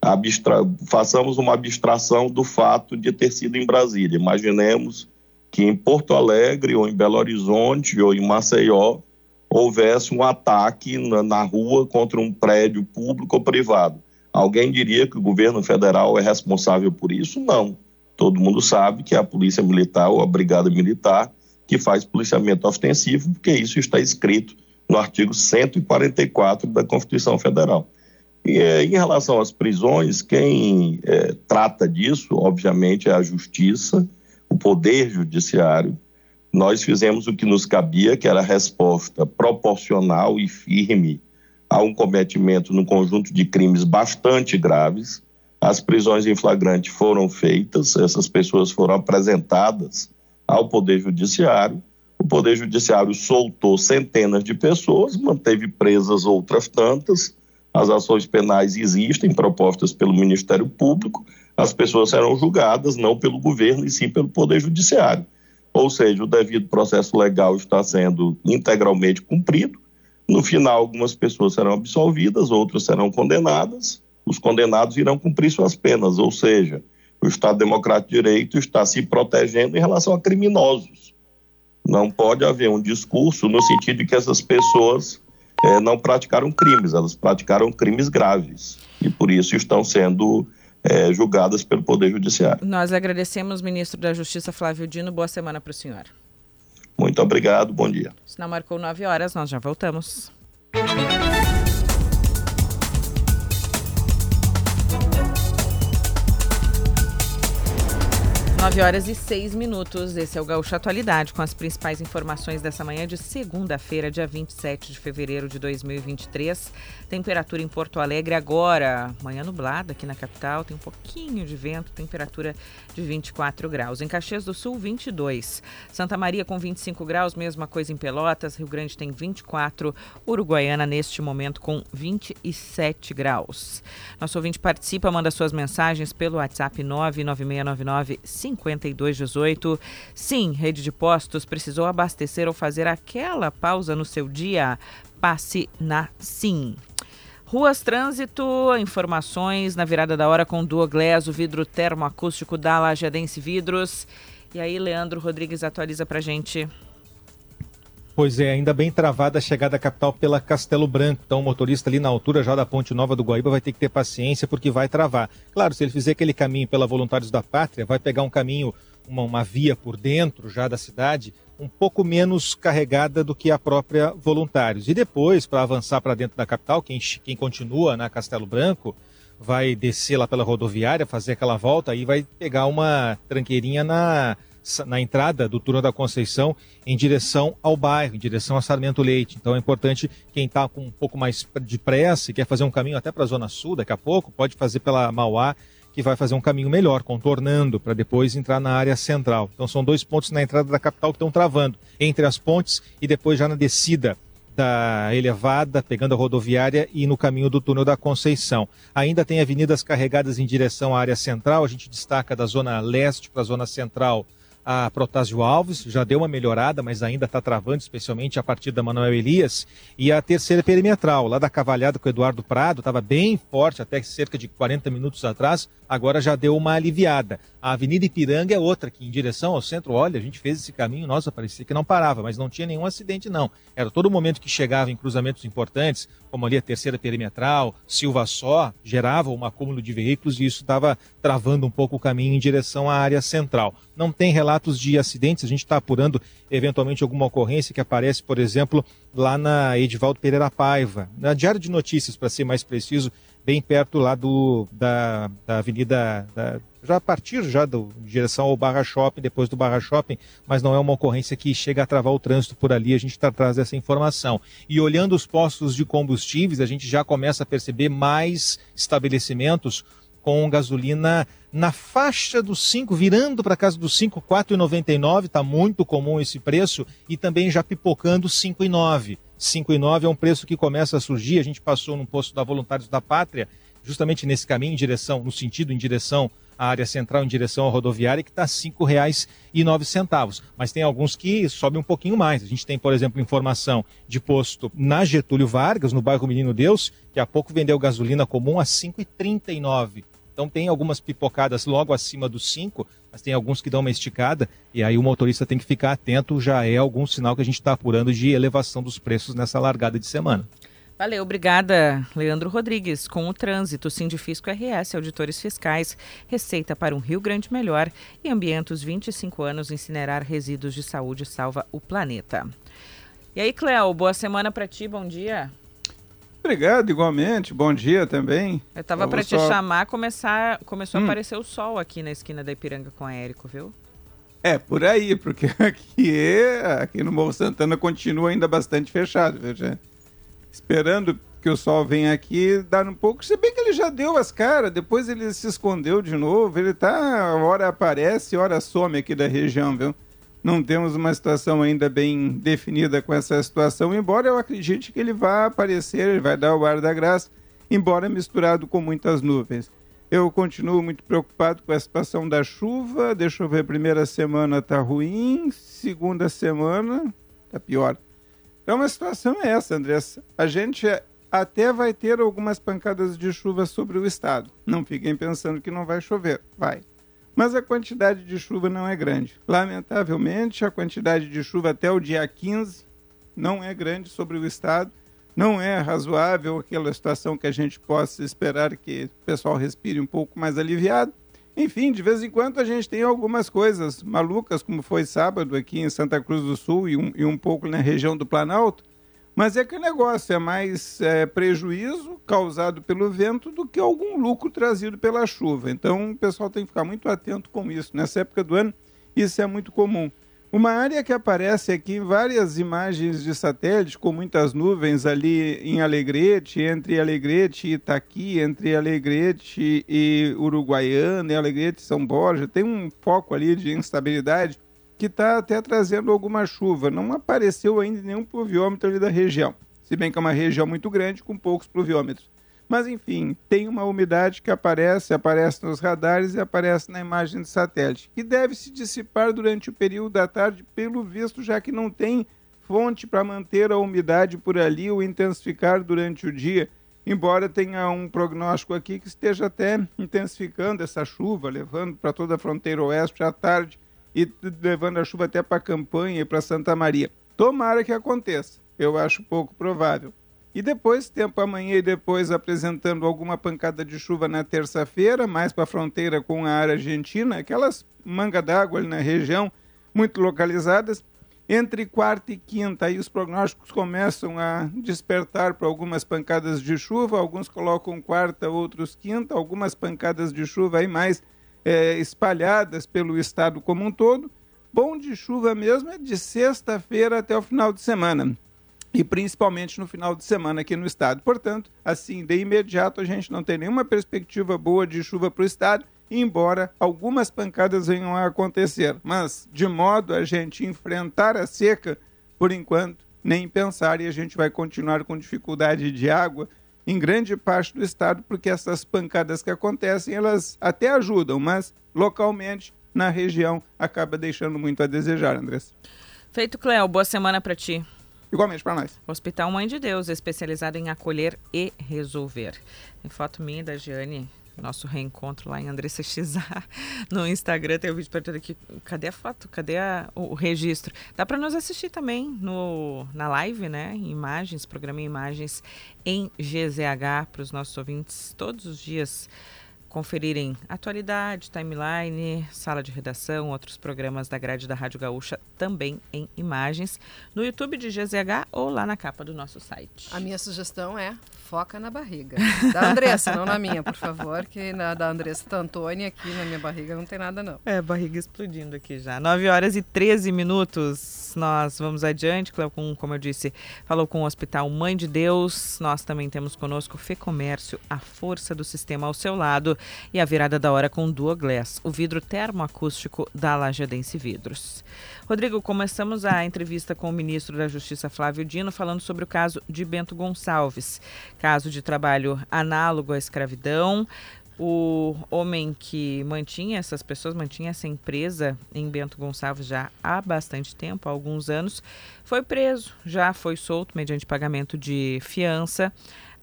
S7: Abstra... Façamos uma abstração do fato de ter sido em Brasília. Imaginemos que em Porto Alegre, ou em Belo Horizonte, ou em Maceió, houvesse um ataque na, na rua contra um prédio público ou privado. Alguém diria que o governo federal é responsável por isso? Não. Todo mundo sabe que é a Polícia Militar ou a Brigada Militar que faz policiamento ostensivo, porque isso está escrito no artigo 144 da Constituição Federal. E é, em relação às prisões, quem é, trata disso, obviamente, é a Justiça, o Poder Judiciário. Nós fizemos o que nos cabia, que era a resposta proporcional e firme a um cometimento num conjunto de crimes bastante graves. As prisões em flagrante foram feitas, essas pessoas foram apresentadas ao Poder Judiciário o Poder Judiciário soltou centenas de pessoas, manteve presas outras tantas. As ações penais existem, propostas pelo Ministério Público. As pessoas serão julgadas não pelo governo, e sim pelo Poder Judiciário. Ou seja, o devido processo legal está sendo integralmente cumprido. No final, algumas pessoas serão absolvidas, outras serão condenadas. Os condenados irão cumprir suas penas, ou seja, o Estado Democrático de Direito está se protegendo em relação a criminosos não pode haver um discurso no sentido de que essas pessoas é, não praticaram crimes, elas praticaram crimes graves e por isso estão sendo é, julgadas pelo Poder Judiciário.
S2: Nós agradecemos, ministro da Justiça Flávio Dino. Boa semana para o senhor.
S7: Muito obrigado, bom dia.
S2: O sinal marcou 9 horas, nós já voltamos. 9 horas e 6 minutos. Esse é o Gaúcho Atualidade, com as principais informações dessa manhã de segunda-feira, dia 27 de fevereiro de 2023. Temperatura em Porto Alegre agora, manhã nublada aqui na capital, tem um pouquinho de vento, temperatura de 24 graus. Em Caxias do Sul, 22. Santa Maria com 25 graus, mesma coisa em Pelotas. Rio Grande tem 24. Uruguaiana, neste momento, com 27 graus. Nosso ouvinte participa, manda suas mensagens pelo WhatsApp 99699 5218. Sim, rede de postos precisou abastecer ou fazer aquela pausa no seu dia? Passe na Sim. Ruas Trânsito, informações na virada da hora com Duoglass, o vidro termoacústico da Lajadense Vidros. E aí, Leandro Rodrigues atualiza pra gente.
S4: Pois é, ainda bem travada a chegada à capital pela Castelo Branco. Então o motorista ali na altura já da Ponte Nova do Guaíba vai ter que ter paciência porque vai travar. Claro, se ele fizer aquele caminho pela Voluntários da Pátria, vai pegar um caminho, uma, uma via por dentro já da cidade, um pouco menos carregada do que a própria Voluntários. E depois, para avançar para dentro da capital, quem, quem continua na Castelo Branco vai descer lá pela rodoviária, fazer aquela volta e vai pegar uma tranqueirinha na na entrada do Túnel da Conceição em direção ao bairro, em direção a Sarmento Leite. Então é importante quem está com um pouco mais de pressa e quer fazer um caminho até para a Zona Sul daqui a pouco, pode fazer pela Mauá, que vai fazer um caminho melhor, contornando, para depois entrar na área central. Então são dois pontos na entrada da capital que estão travando, entre as pontes e depois já na descida da elevada, pegando a rodoviária e no caminho do túnel da Conceição. Ainda tem avenidas carregadas em direção à área central, a gente destaca da zona leste para a zona central a Protásio Alves, já deu uma melhorada, mas ainda está travando, especialmente a partir da Manuel Elias. E a terceira perimetral, lá da Cavalhada com o Eduardo Prado, estava bem forte até cerca de 40 minutos atrás, agora já deu uma aliviada. A Avenida Ipiranga é outra, que em direção ao centro, olha, a gente fez esse caminho, nossa, parecia que não parava, mas não tinha nenhum acidente, não. Era todo momento que chegava em cruzamentos importantes, como ali a terceira perimetral, Silva Só, gerava um acúmulo de veículos e isso estava travando um pouco o caminho em direção à área central. Não tem relatos de acidentes, a gente está apurando eventualmente alguma ocorrência que aparece, por exemplo, lá na Edivaldo Pereira Paiva, na Diário de Notícias, para ser mais preciso, bem perto lá do, da, da Avenida, da, já a partir já do, de direção ao Barra Shopping, depois do Barra Shopping, mas não é uma ocorrência que chega a travar o trânsito por ali, a gente está atrás dessa informação. E olhando os postos de combustíveis, a gente já começa a perceber mais estabelecimentos com gasolina na faixa dos 5, virando para casa dos 5, 4,99, está muito comum esse preço, e também já pipocando 5,9. 5,9 é um preço que começa a surgir. A gente passou num posto da Voluntários da Pátria, justamente nesse caminho, em direção, no sentido em direção à área central, em direção à rodoviária, que está R$ 5,09. Mas tem alguns que sobem um pouquinho mais. A gente tem, por exemplo, informação de posto na Getúlio Vargas, no bairro Menino Deus, que há pouco vendeu gasolina comum a R$ 5,39. Então tem algumas pipocadas logo acima dos 5, mas tem alguns que dão uma esticada e aí o motorista tem que ficar atento, já é algum sinal que a gente está apurando de elevação dos preços nessa largada de semana.
S2: Valeu, obrigada, Leandro Rodrigues. Com o trânsito, Sindifisco RS, auditores fiscais, receita para um Rio Grande melhor e Ambientos 25 anos, incinerar resíduos de saúde salva o planeta. E aí, Cléo, boa semana para ti, bom dia.
S8: Obrigado, igualmente. Bom dia também.
S2: Eu tava para te só... chamar, começar, começou hum. a aparecer o sol aqui na esquina da Ipiranga com o Érico, viu?
S8: É, por aí, porque aqui, aqui no Morro Santana continua ainda bastante fechado, veja. Esperando que o sol venha aqui, dar um pouco. Se bem que ele já deu as caras, depois ele se escondeu de novo. Ele tá, hora aparece, hora some aqui da região, viu? Não temos uma situação ainda bem definida com essa situação, embora eu acredite que ele vá aparecer, ele vai dar o ar da graça, embora misturado com muitas nuvens. Eu continuo muito preocupado com a situação da chuva. Deixa eu ver, primeira semana tá ruim, segunda semana tá pior. Então a situação é essa, Andressa. A gente até vai ter algumas pancadas de chuva sobre o estado. Não fiquem pensando que não vai chover. Vai mas a quantidade de chuva não é grande. Lamentavelmente, a quantidade de chuva até o dia 15 não é grande sobre o estado. não é razoável aquela situação que a gente possa esperar que o pessoal respire um pouco mais aliviado. Enfim, de vez em quando a gente tem algumas coisas malucas, como foi sábado aqui em Santa Cruz do Sul e um, e um pouco na região do Planalto, mas é que negócio é mais é, prejuízo causado pelo vento do que algum lucro trazido pela chuva. Então o pessoal tem que ficar muito atento com isso. Nessa época do ano, isso é muito comum. Uma área que aparece aqui em várias imagens de satélite, com muitas nuvens ali em Alegrete, entre Alegrete e Itaqui, entre Alegrete e Uruguaiana, e Alegrete e São Borja, tem um foco ali de instabilidade que está até trazendo alguma chuva. Não apareceu ainda nenhum pluviômetro ali da região, se bem que é uma região muito grande com poucos pluviômetros. Mas enfim, tem uma umidade que aparece, aparece nos radares e aparece na imagem de satélite, que deve se dissipar durante o período da tarde, pelo visto, já que não tem fonte para manter a umidade por ali ou intensificar durante o dia, embora tenha um prognóstico aqui que esteja até intensificando essa chuva, levando para toda a fronteira oeste à tarde e levando a chuva até para a campanha e para Santa Maria. Tomara que aconteça, eu acho pouco provável. E depois, tempo amanhã e depois apresentando alguma pancada de chuva na terça-feira, mais para a fronteira com a área argentina, aquelas manga d'água ali na região, muito localizadas. Entre quarta e quinta, aí os prognósticos começam a despertar para algumas pancadas de chuva, alguns colocam quarta, outros quinta, algumas pancadas de chuva aí mais é, espalhadas pelo estado como um todo. Bom de chuva mesmo é de sexta-feira até o final de semana e principalmente no final de semana aqui no estado. Portanto, assim, de imediato a gente não tem nenhuma perspectiva boa de chuva para o estado, embora algumas pancadas venham a acontecer. Mas, de modo a gente enfrentar a seca, por enquanto, nem pensar e a gente vai continuar com dificuldade de água em grande parte do estado, porque essas pancadas que acontecem, elas até ajudam, mas localmente, na região, acaba deixando muito a desejar, Andressa.
S2: Feito, Cléo. Boa semana para ti.
S8: Igualmente para nós.
S2: Hospital Mãe de Deus, especializado em acolher e resolver. Tem foto minha da Giane, nosso reencontro lá em Andressa Xizá, no Instagram. Tem o um vídeo perguntando aqui, cadê a foto? Cadê a, o, o, registro? Dá para nos assistir também no, na live, né? Imagens, programa imagens em GZH para os nossos ouvintes todos os dias conferirem atualidade, timeline, sala de redação, outros programas da grade da Rádio Gaúcha também em imagens no YouTube de GZH ou lá na capa do nosso site.
S3: A minha sugestão é foca na barriga. Da Andressa, não na minha, por favor, que na da Andressa Tantoni aqui na minha barriga não tem nada não.
S2: É, barriga explodindo aqui já. 9 horas e 13 minutos. Nós vamos adiante, com, como eu disse, falou com o Hospital Mãe de Deus. Nós também temos conosco o Fê Comércio, a força do sistema ao seu lado e a virada da hora com Duoglass, o vidro termoacústico da Lajadense Vidros. Rodrigo, começamos a entrevista com o ministro da Justiça Flávio Dino falando sobre o caso de Bento Gonçalves, caso de trabalho análogo à escravidão. O homem que mantinha essas pessoas, mantinha essa empresa em Bento Gonçalves já há bastante tempo, há alguns anos, foi preso, já foi solto mediante pagamento de fiança.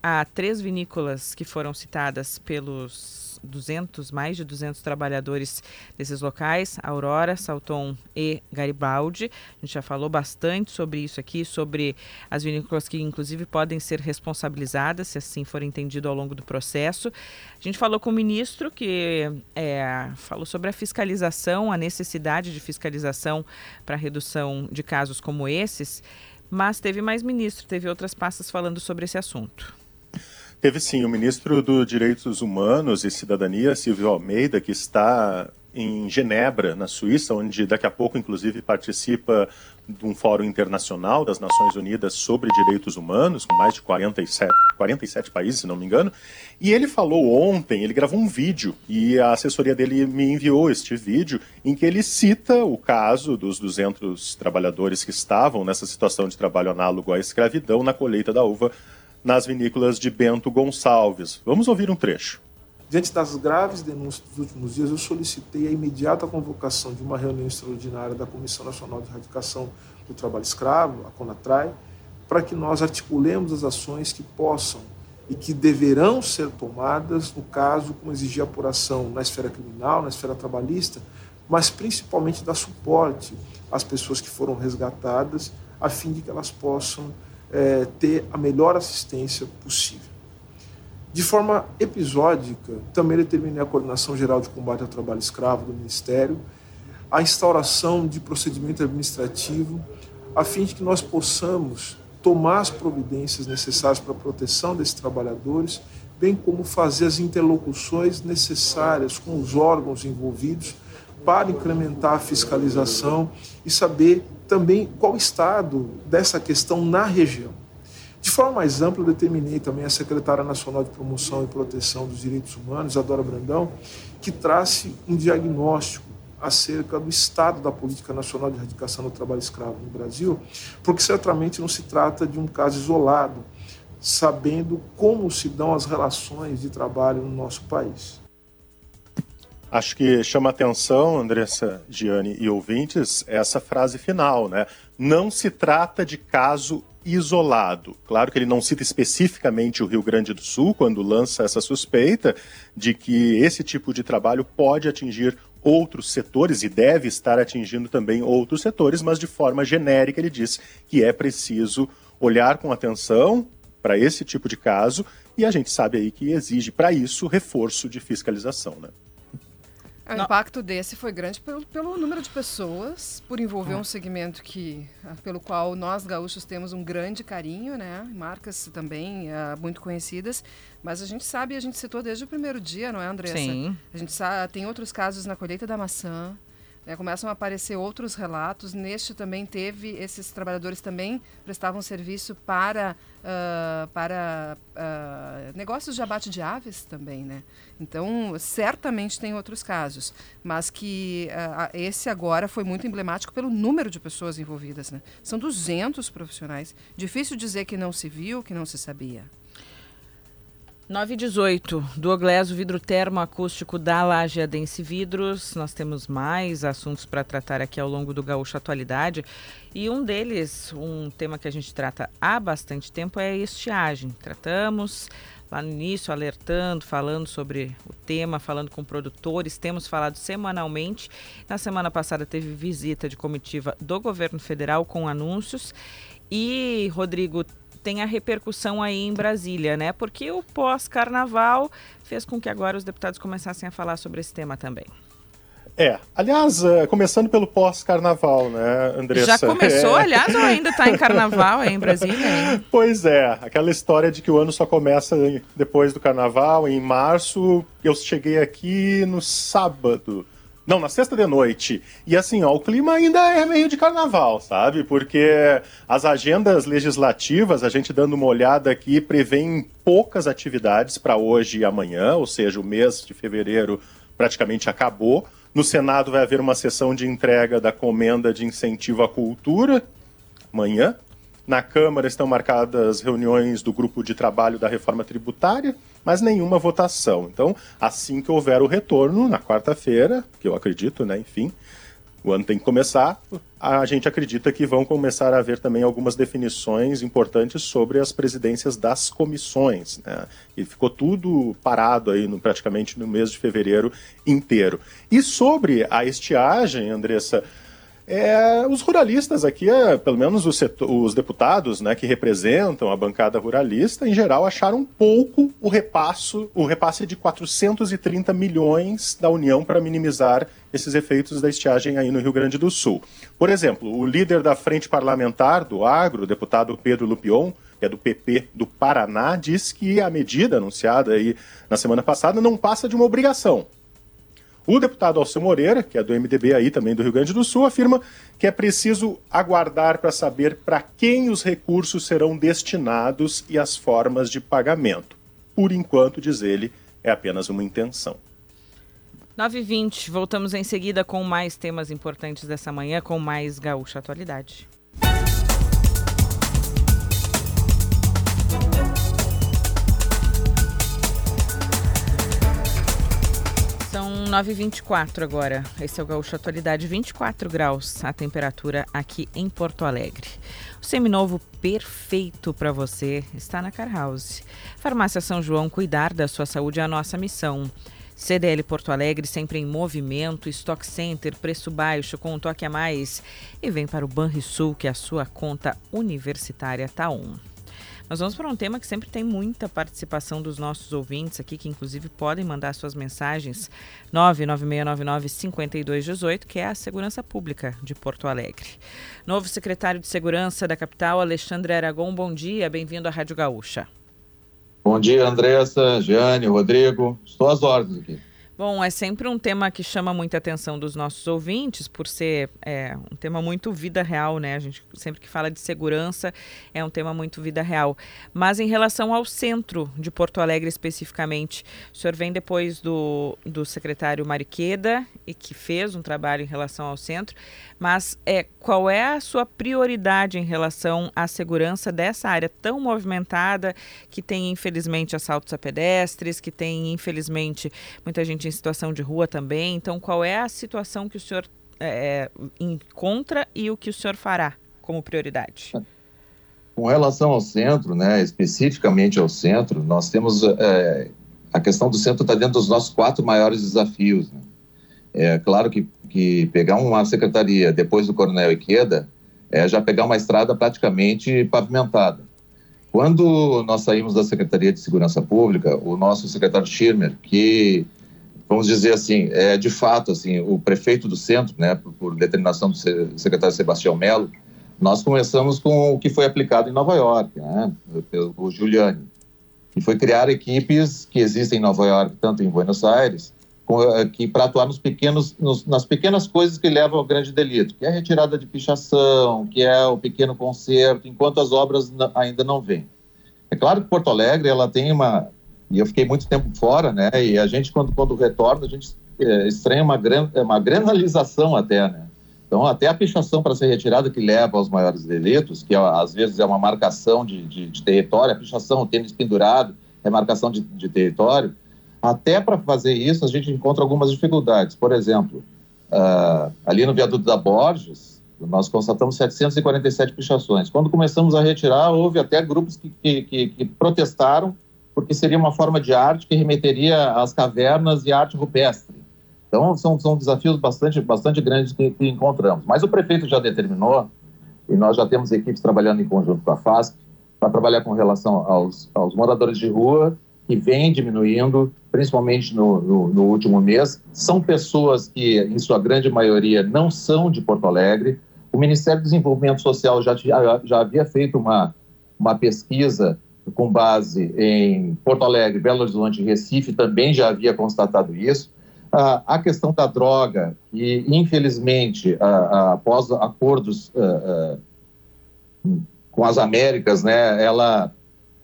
S2: Há três vinícolas que foram citadas pelos 200, mais de 200 trabalhadores desses locais, Aurora, Salton e Garibaldi. A gente já falou bastante sobre isso aqui, sobre as vinícolas que inclusive podem ser responsabilizadas, se assim for entendido ao longo do processo. A gente falou com o ministro que é, falou sobre a fiscalização, a necessidade de fiscalização para redução de casos como esses, mas teve mais ministro, teve outras pastas falando sobre esse assunto.
S5: Teve sim o ministro dos Direitos Humanos e Cidadania, Silvio Almeida, que está em Genebra, na Suíça, onde daqui a pouco, inclusive, participa de um fórum internacional das Nações Unidas sobre direitos humanos, com mais de 47, 47 países, se não me engano. E ele falou ontem, ele gravou um vídeo e a assessoria dele me enviou este vídeo em que ele cita o caso dos 200 trabalhadores que estavam nessa situação de trabalho análogo à escravidão na colheita da uva nas vinícolas de Bento Gonçalves. Vamos ouvir um trecho.
S9: Diante das graves denúncias dos últimos dias, eu solicitei a imediata convocação de uma reunião extraordinária da Comissão Nacional de Erradicação do Trabalho Escravo, a CONATRAI, para que nós articulemos as ações que possam e que deverão ser tomadas no caso como exigir apuração na esfera criminal, na esfera trabalhista, mas principalmente dar suporte às pessoas que foram resgatadas, a fim de que elas possam é, ter a melhor assistência possível. De forma episódica, também determinei a Coordenação Geral de Combate ao Trabalho Escravo do Ministério, a instauração de procedimento administrativo, a fim de que nós possamos tomar as providências necessárias para a proteção desses trabalhadores, bem como fazer as interlocuções necessárias com os órgãos envolvidos para incrementar a fiscalização e saber também qual o estado dessa questão na região. De forma mais ampla, determinei também a secretária nacional de promoção e proteção dos direitos humanos, Adora Brandão, que trace um diagnóstico acerca do estado da política nacional de erradicação do trabalho escravo no Brasil, porque certamente não se trata de um caso isolado, sabendo como se dão as relações de trabalho no nosso país.
S5: Acho que chama atenção, Andressa, Gianni e ouvintes, essa frase final, né? Não se trata de caso isolado. Claro que ele não cita especificamente o Rio Grande do Sul quando lança essa suspeita de que esse tipo de trabalho pode atingir outros setores e deve estar atingindo também outros setores, mas de forma genérica ele diz que é preciso olhar com atenção para esse tipo de caso e a gente sabe aí que exige para isso reforço de fiscalização, né?
S3: O Não. impacto desse foi grande pelo, pelo número de pessoas, por envolver um segmento que, ah, pelo qual nós gaúchos temos um grande carinho, né? Marcas também uh, muito conhecidas, mas a gente sabe, a gente citou desde o primeiro dia, não é, Andressa?
S2: Sim.
S3: A gente sabe, tem outros casos na colheita da maçã, né, começam a aparecer outros relatos. Neste também teve, esses trabalhadores também prestavam serviço para, uh, para uh, negócios de abate de aves também, né? Então, certamente tem outros casos, mas que uh, esse agora foi muito emblemático pelo número de pessoas envolvidas, né? São 200 profissionais. Difícil dizer que não se viu, que não se sabia.
S2: 9 e 18, do Ogleso Vidro Termoacústico da Lajeadense Vidros. Nós temos mais assuntos para tratar aqui ao longo do Gaúcho Atualidade. E um deles, um tema que a gente trata há bastante tempo, é a estiagem. Tratamos lá no início, alertando, falando sobre o tema, falando com produtores. Temos falado semanalmente. Na semana passada teve visita de comitiva do governo federal com anúncios. E, Rodrigo, tem a repercussão aí em Brasília, né? Porque o pós-carnaval fez com que agora os deputados começassem a falar sobre esse tema também.
S5: É, aliás, é, começando pelo pós-carnaval, né, Andressa?
S2: Já começou, é. aliás, ou ainda está em carnaval aí em Brasília? Hein?
S5: Pois é, aquela história de que o ano só começa depois do carnaval, em março. Eu cheguei aqui no sábado. Não, na sexta de noite. E assim, ó, o clima ainda é meio de carnaval, sabe? Porque as agendas legislativas, a gente dando uma olhada aqui, prevêem poucas atividades para hoje e amanhã, ou seja, o mês de fevereiro praticamente acabou. No Senado vai haver uma sessão de entrega da comenda de incentivo à cultura amanhã. Na Câmara estão marcadas reuniões do grupo de trabalho da reforma tributária, mas nenhuma votação. Então, assim que houver o retorno, na quarta-feira, que eu acredito, né, enfim, o ano tem que começar, a gente acredita que vão começar a haver também algumas definições importantes sobre as presidências das comissões. Né? E ficou tudo parado aí no, praticamente no mês de fevereiro inteiro. E sobre a estiagem, Andressa, é, os ruralistas aqui, é, pelo menos os, setor, os, deputados né, que representam a bancada ruralista, em geral acharam pouco o repasso, o repasse de 430 milhões da União para minimizar esses efeitos da estiagem aí no Rio Grande do Sul. Por exemplo, o líder da frente parlamentar do agro, o deputado Pedro Lupion, que é do PP do Paraná, diz que a medida anunciada aí na semana passada não passa de uma obrigação o deputado Alceu Moreira, que é do MDB aí também do Rio Grande do Sul, afirma que é preciso aguardar para saber para quem os recursos serão destinados e as formas de pagamento. Por enquanto, diz ele, é apenas uma intenção.
S2: 9h20, voltamos em seguida com mais temas importantes dessa manhã, com mais Gaúcha Atualidade. São 9h24 agora. Esse é o Gaúcho Atualidade, 24 graus a temperatura aqui em Porto Alegre. O seminovo perfeito para você está na Car House. Farmácia São João, cuidar da sua saúde é a nossa missão. CDL Porto Alegre sempre em movimento, Stock Center, preço baixo com um toque a mais. E vem para o Banrisul, que é a sua conta universitária tá on. Nós vamos para um tema que sempre tem muita participação dos nossos ouvintes aqui, que inclusive podem mandar suas mensagens 996995218, que é a Segurança Pública de Porto Alegre. Novo secretário de Segurança da capital, Alexandre Aragon, bom dia, bem-vindo à Rádio Gaúcha.
S10: Bom dia, Andressa, Giane, Rodrigo, estou às ordens aqui.
S2: Bom, é sempre um tema que chama muita atenção dos nossos ouvintes, por ser é, um tema muito vida real, né? A gente sempre que fala de segurança é um tema muito vida real. Mas em relação ao centro de Porto Alegre especificamente, o senhor vem depois do, do secretário Mariqueda, e que fez um trabalho em relação ao centro, mas é, qual é a sua prioridade em relação à segurança dessa área tão movimentada, que tem infelizmente assaltos a pedestres, que tem infelizmente muita gente em situação de rua também. Então, qual é a situação que o senhor é, encontra e o que o senhor fará como prioridade?
S10: Com relação ao centro, né, especificamente ao centro, nós temos é, a questão do centro está dentro dos nossos quatro maiores desafios. Né? É claro que, que pegar uma secretaria depois do Coronel Iqueda é já pegar uma estrada praticamente pavimentada. Quando nós saímos da Secretaria de Segurança Pública, o nosso secretário Schirmer, que vamos dizer assim, é de fato assim, o prefeito do centro, né, por, por determinação do secretário Sebastião Melo, nós começamos com o que foi aplicado em Nova York, né, pelo Giuliani, que foi criar equipes que existem em Nova York, tanto em Buenos Aires, eh, que para atuar nos pequenos, nos, nas pequenas coisas que levam ao grande delito, que é a retirada de pichação, que é o pequeno conserto, enquanto as obras ainda não vêm. É claro que Porto Alegre ela tem uma e eu fiquei muito tempo fora, né? E a gente, quando, quando retorna, a gente é, estranha uma, gran, uma granalização até, né? Então, até a pichação para ser retirada que leva aos maiores delitos, que às vezes é uma marcação de, de, de território, a pichação, o tênis pendurado, é marcação de, de território, até para fazer isso a gente encontra algumas dificuldades. Por exemplo, uh, ali no viaduto da Borges, nós constatamos 747 pichações. Quando começamos a retirar, houve até grupos que, que, que, que protestaram porque seria uma forma de arte que remeteria às cavernas e arte rupestre. Então, são, são desafios bastante, bastante grandes que, que encontramos. Mas o prefeito já determinou, e nós já temos equipes trabalhando em conjunto com a FASP, para trabalhar com relação aos, aos moradores de rua, que vem diminuindo, principalmente no, no, no, último mês. São pessoas que, em sua grande maioria, não são de Porto Alegre. O Ministério do Desenvolvimento Social já, já havia feito uma, uma pesquisa com base em Porto Alegre, Belo Horizonte e Recife, também já havia constatado isso. Ah, a questão da droga, que infelizmente, ah, após acordos ah, com as Américas, né, ela,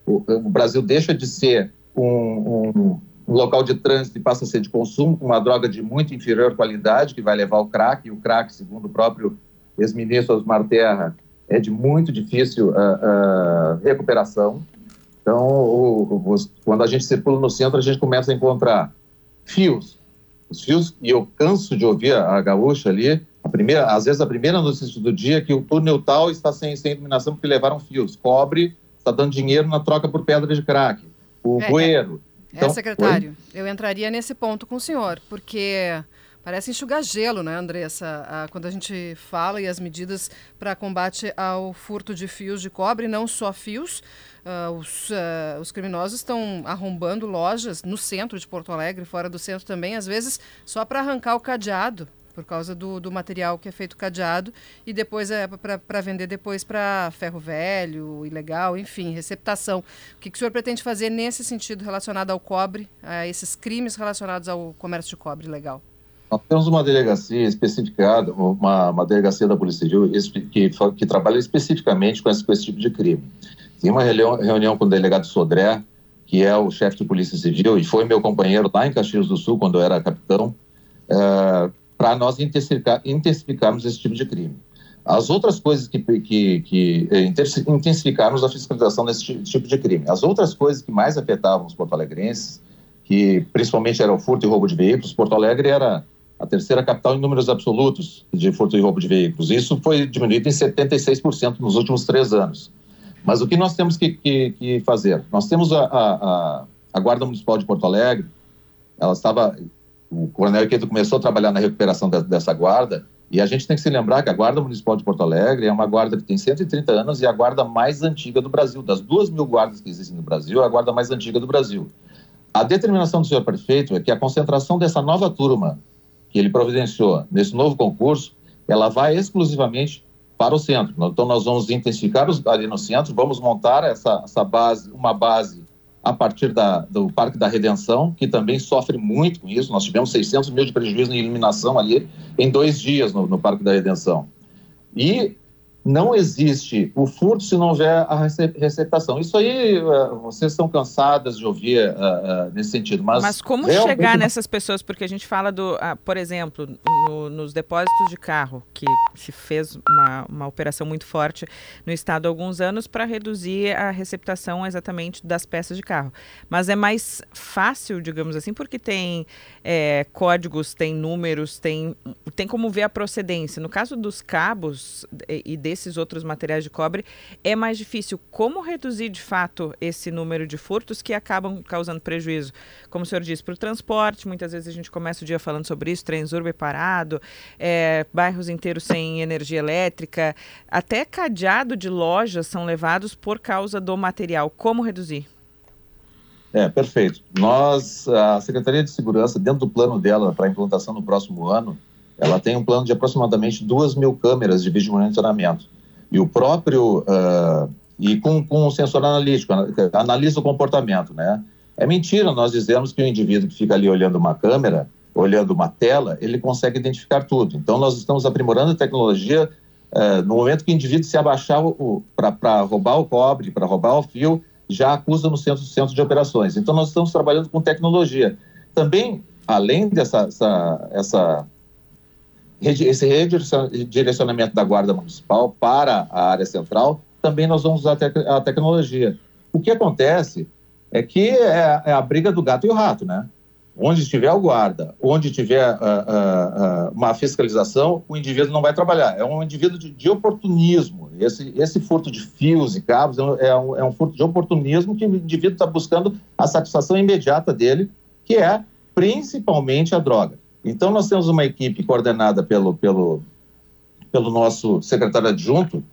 S10: o, Brasil deixa de ser um, um, local de trânsito e passa a ser de consumo, com uma droga de muito inferior qualidade, que vai levar ao crack, e o crack, segundo o próprio ex-ministro Osmar Terra, é de muito difícil recuperação. Então, o, o, quando a gente circula no centro, a gente começa a encontrar fios. Os fios, e eu canso de ouvir a, a gaúcha ali, a primeira, às vezes a primeira notícia do dia é que o túnel tal está sem, sem iluminação porque levaram fios. Cobre está dando dinheiro na troca por pedra de crack. O é, bueiro.
S3: É, então, é secretário, eu entraria nesse ponto com o senhor, porque Parece enxugar gelo, né, Andressa? Ah, quando a gente fala e as medidas para combate ao furto de fios de cobre, não só fios, uh, os, uh, os criminosos estão arrombando lojas no centro de Porto Alegre, fora do centro também, às vezes só para arrancar o cadeado por causa do, do material que é feito cadeado e depois é para vender depois para ferro velho, ilegal, enfim, receptação. O que, que o senhor pretende fazer nesse sentido relacionado ao cobre, a esses crimes relacionados ao comércio de cobre legal?
S10: Nós temos uma delegacia especificada, uma, uma delegacia da Polícia Civil que, que trabalha especificamente com esse, com esse tipo de crime. Tem uma reunião, com o delegado Sodré, que é o chefe de Polícia Civil e foi meu companheiro lá em Caxias do Sul, quando eu era capitão, é, para nós intensificar, intensificarmos esse tipo de crime. As outras coisas que, que, que é, intensificarmos a fiscalização desse tipo de crime. As outras coisas que mais afetavam os porto-alegrenses, que principalmente era o furto e roubo de veículos, Porto Alegre era a terceira capital em números absolutos de furto e roubo de veículos. Isso foi diminuído em 76% nos últimos três anos. Mas o que nós temos que, que, que fazer? Nós temos a, a, a, Guarda Municipal de Porto Alegre, ela estava, o Coronel Quedo começou a trabalhar na recuperação de, dessa guarda, e a gente tem que se lembrar que a Guarda Municipal de Porto Alegre é uma guarda que tem 130 anos e é a guarda mais antiga do Brasil. Das duas mil guardas que existem no Brasil, é a guarda mais antiga do Brasil. A determinação do senhor prefeito é que a concentração dessa nova turma que ele providenciou nesse novo concurso, ela vai exclusivamente para o centro. Então, nós vamos intensificar os, ali no centro, vamos montar essa, essa base, uma base a partir da, do Parque da Redenção, que também sofre muito com isso. Nós tivemos 600 mil de prejuízo em iluminação ali em dois dias no, no Parque da Redenção. E não existe o furto se não houver a receptação. Isso aí, uh, vocês estão cansadas de ouvir uh, uh, nesse sentido. Mas,
S2: mas como chegar nessas pessoas? Porque a gente fala do, por exemplo, no, nos depósitos de carro, que se fez uma, uma operação muito forte no estado há alguns anos para reduzir a receptação exatamente das peças de carro. Mas é mais fácil, digamos assim, porque tem é, códigos, tem números, tem, tem como ver a procedência. No caso dos cabos e, e desses outros materiais de cobre, é mais difícil. Como reduzir de fato esse número de furtos que acabam causando prejuízo? Como o senhor disse, para o transporte, muitas vezes a gente começa o dia falando sobre isso, trens urbe parado, é, bairros inteiros sem energia elétrica, até cadeado de lojas são levados por causa do material. Como reduzir?
S10: É, perfeito. Nós, a Secretaria de Segurança, dentro do plano dela para implantação no próximo ano, ela tem um plano de aproximadamente duas mil câmeras de vídeo monitoramento. E o próprio, uh, e com, com sensor analítico, analisa o comportamento, né? É mentira nós dizemos que o indivíduo que fica ali olhando uma câmera, olhando uma tela, ele consegue identificar tudo. Então, nós estamos aprimorando a tecnologia uh, no momento que o indivíduo se abaixar para roubar o cobre, para roubar o fio, já acusa no centro, centro de operações. Então, nós estamos trabalhando com tecnologia. Também, além dessa essa, essa, esse redirecionamento da Guarda Municipal para a área central, também nós vamos usar a tecnologia. O que acontece é que é, é a briga do gato e o rato, né? Onde estiver o guarda, onde tiver uh, uh, uh, uma fiscalização, o indivíduo não vai trabalhar. É um indivíduo de, de oportunismo. Esse, esse, furto de fios e cabos é, é um, é um furto de oportunismo que o indivíduo está buscando a satisfação imediata dele, que é principalmente a droga. Então, nós temos uma equipe coordenada pelo, pelo, pelo nosso secretário adjunto,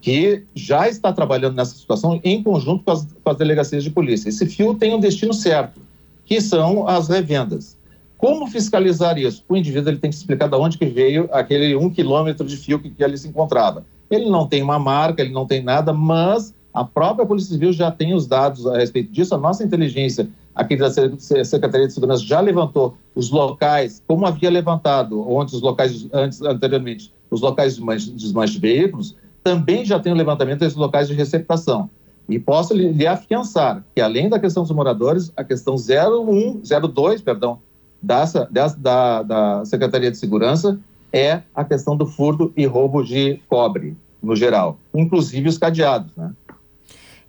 S10: que já está trabalhando nessa situação em conjunto com as, com as delegacias de polícia. Esse fio tem um destino certo que são as revendas. Como fiscalizar isso? O indivíduo ele tem que explicar de onde que veio aquele um quilômetro de fio que, que ali se encontrava. Ele não tem uma marca, ele não tem nada, mas a própria Polícia Civil já tem os dados a respeito disso. A nossa inteligência aqui da Secretaria de Segurança já levantou os locais, como havia levantado onde os locais antes anteriormente, os locais de desmanche de veículos, também já tem o levantamento desses locais de receptação. E posso lhe, afiançar que, além da questão dos moradores, a questão 01, 02, perdão, da, da, da Secretaria de Segurança é a questão do furto e roubo de cobre, no geral, inclusive os cadeados, né?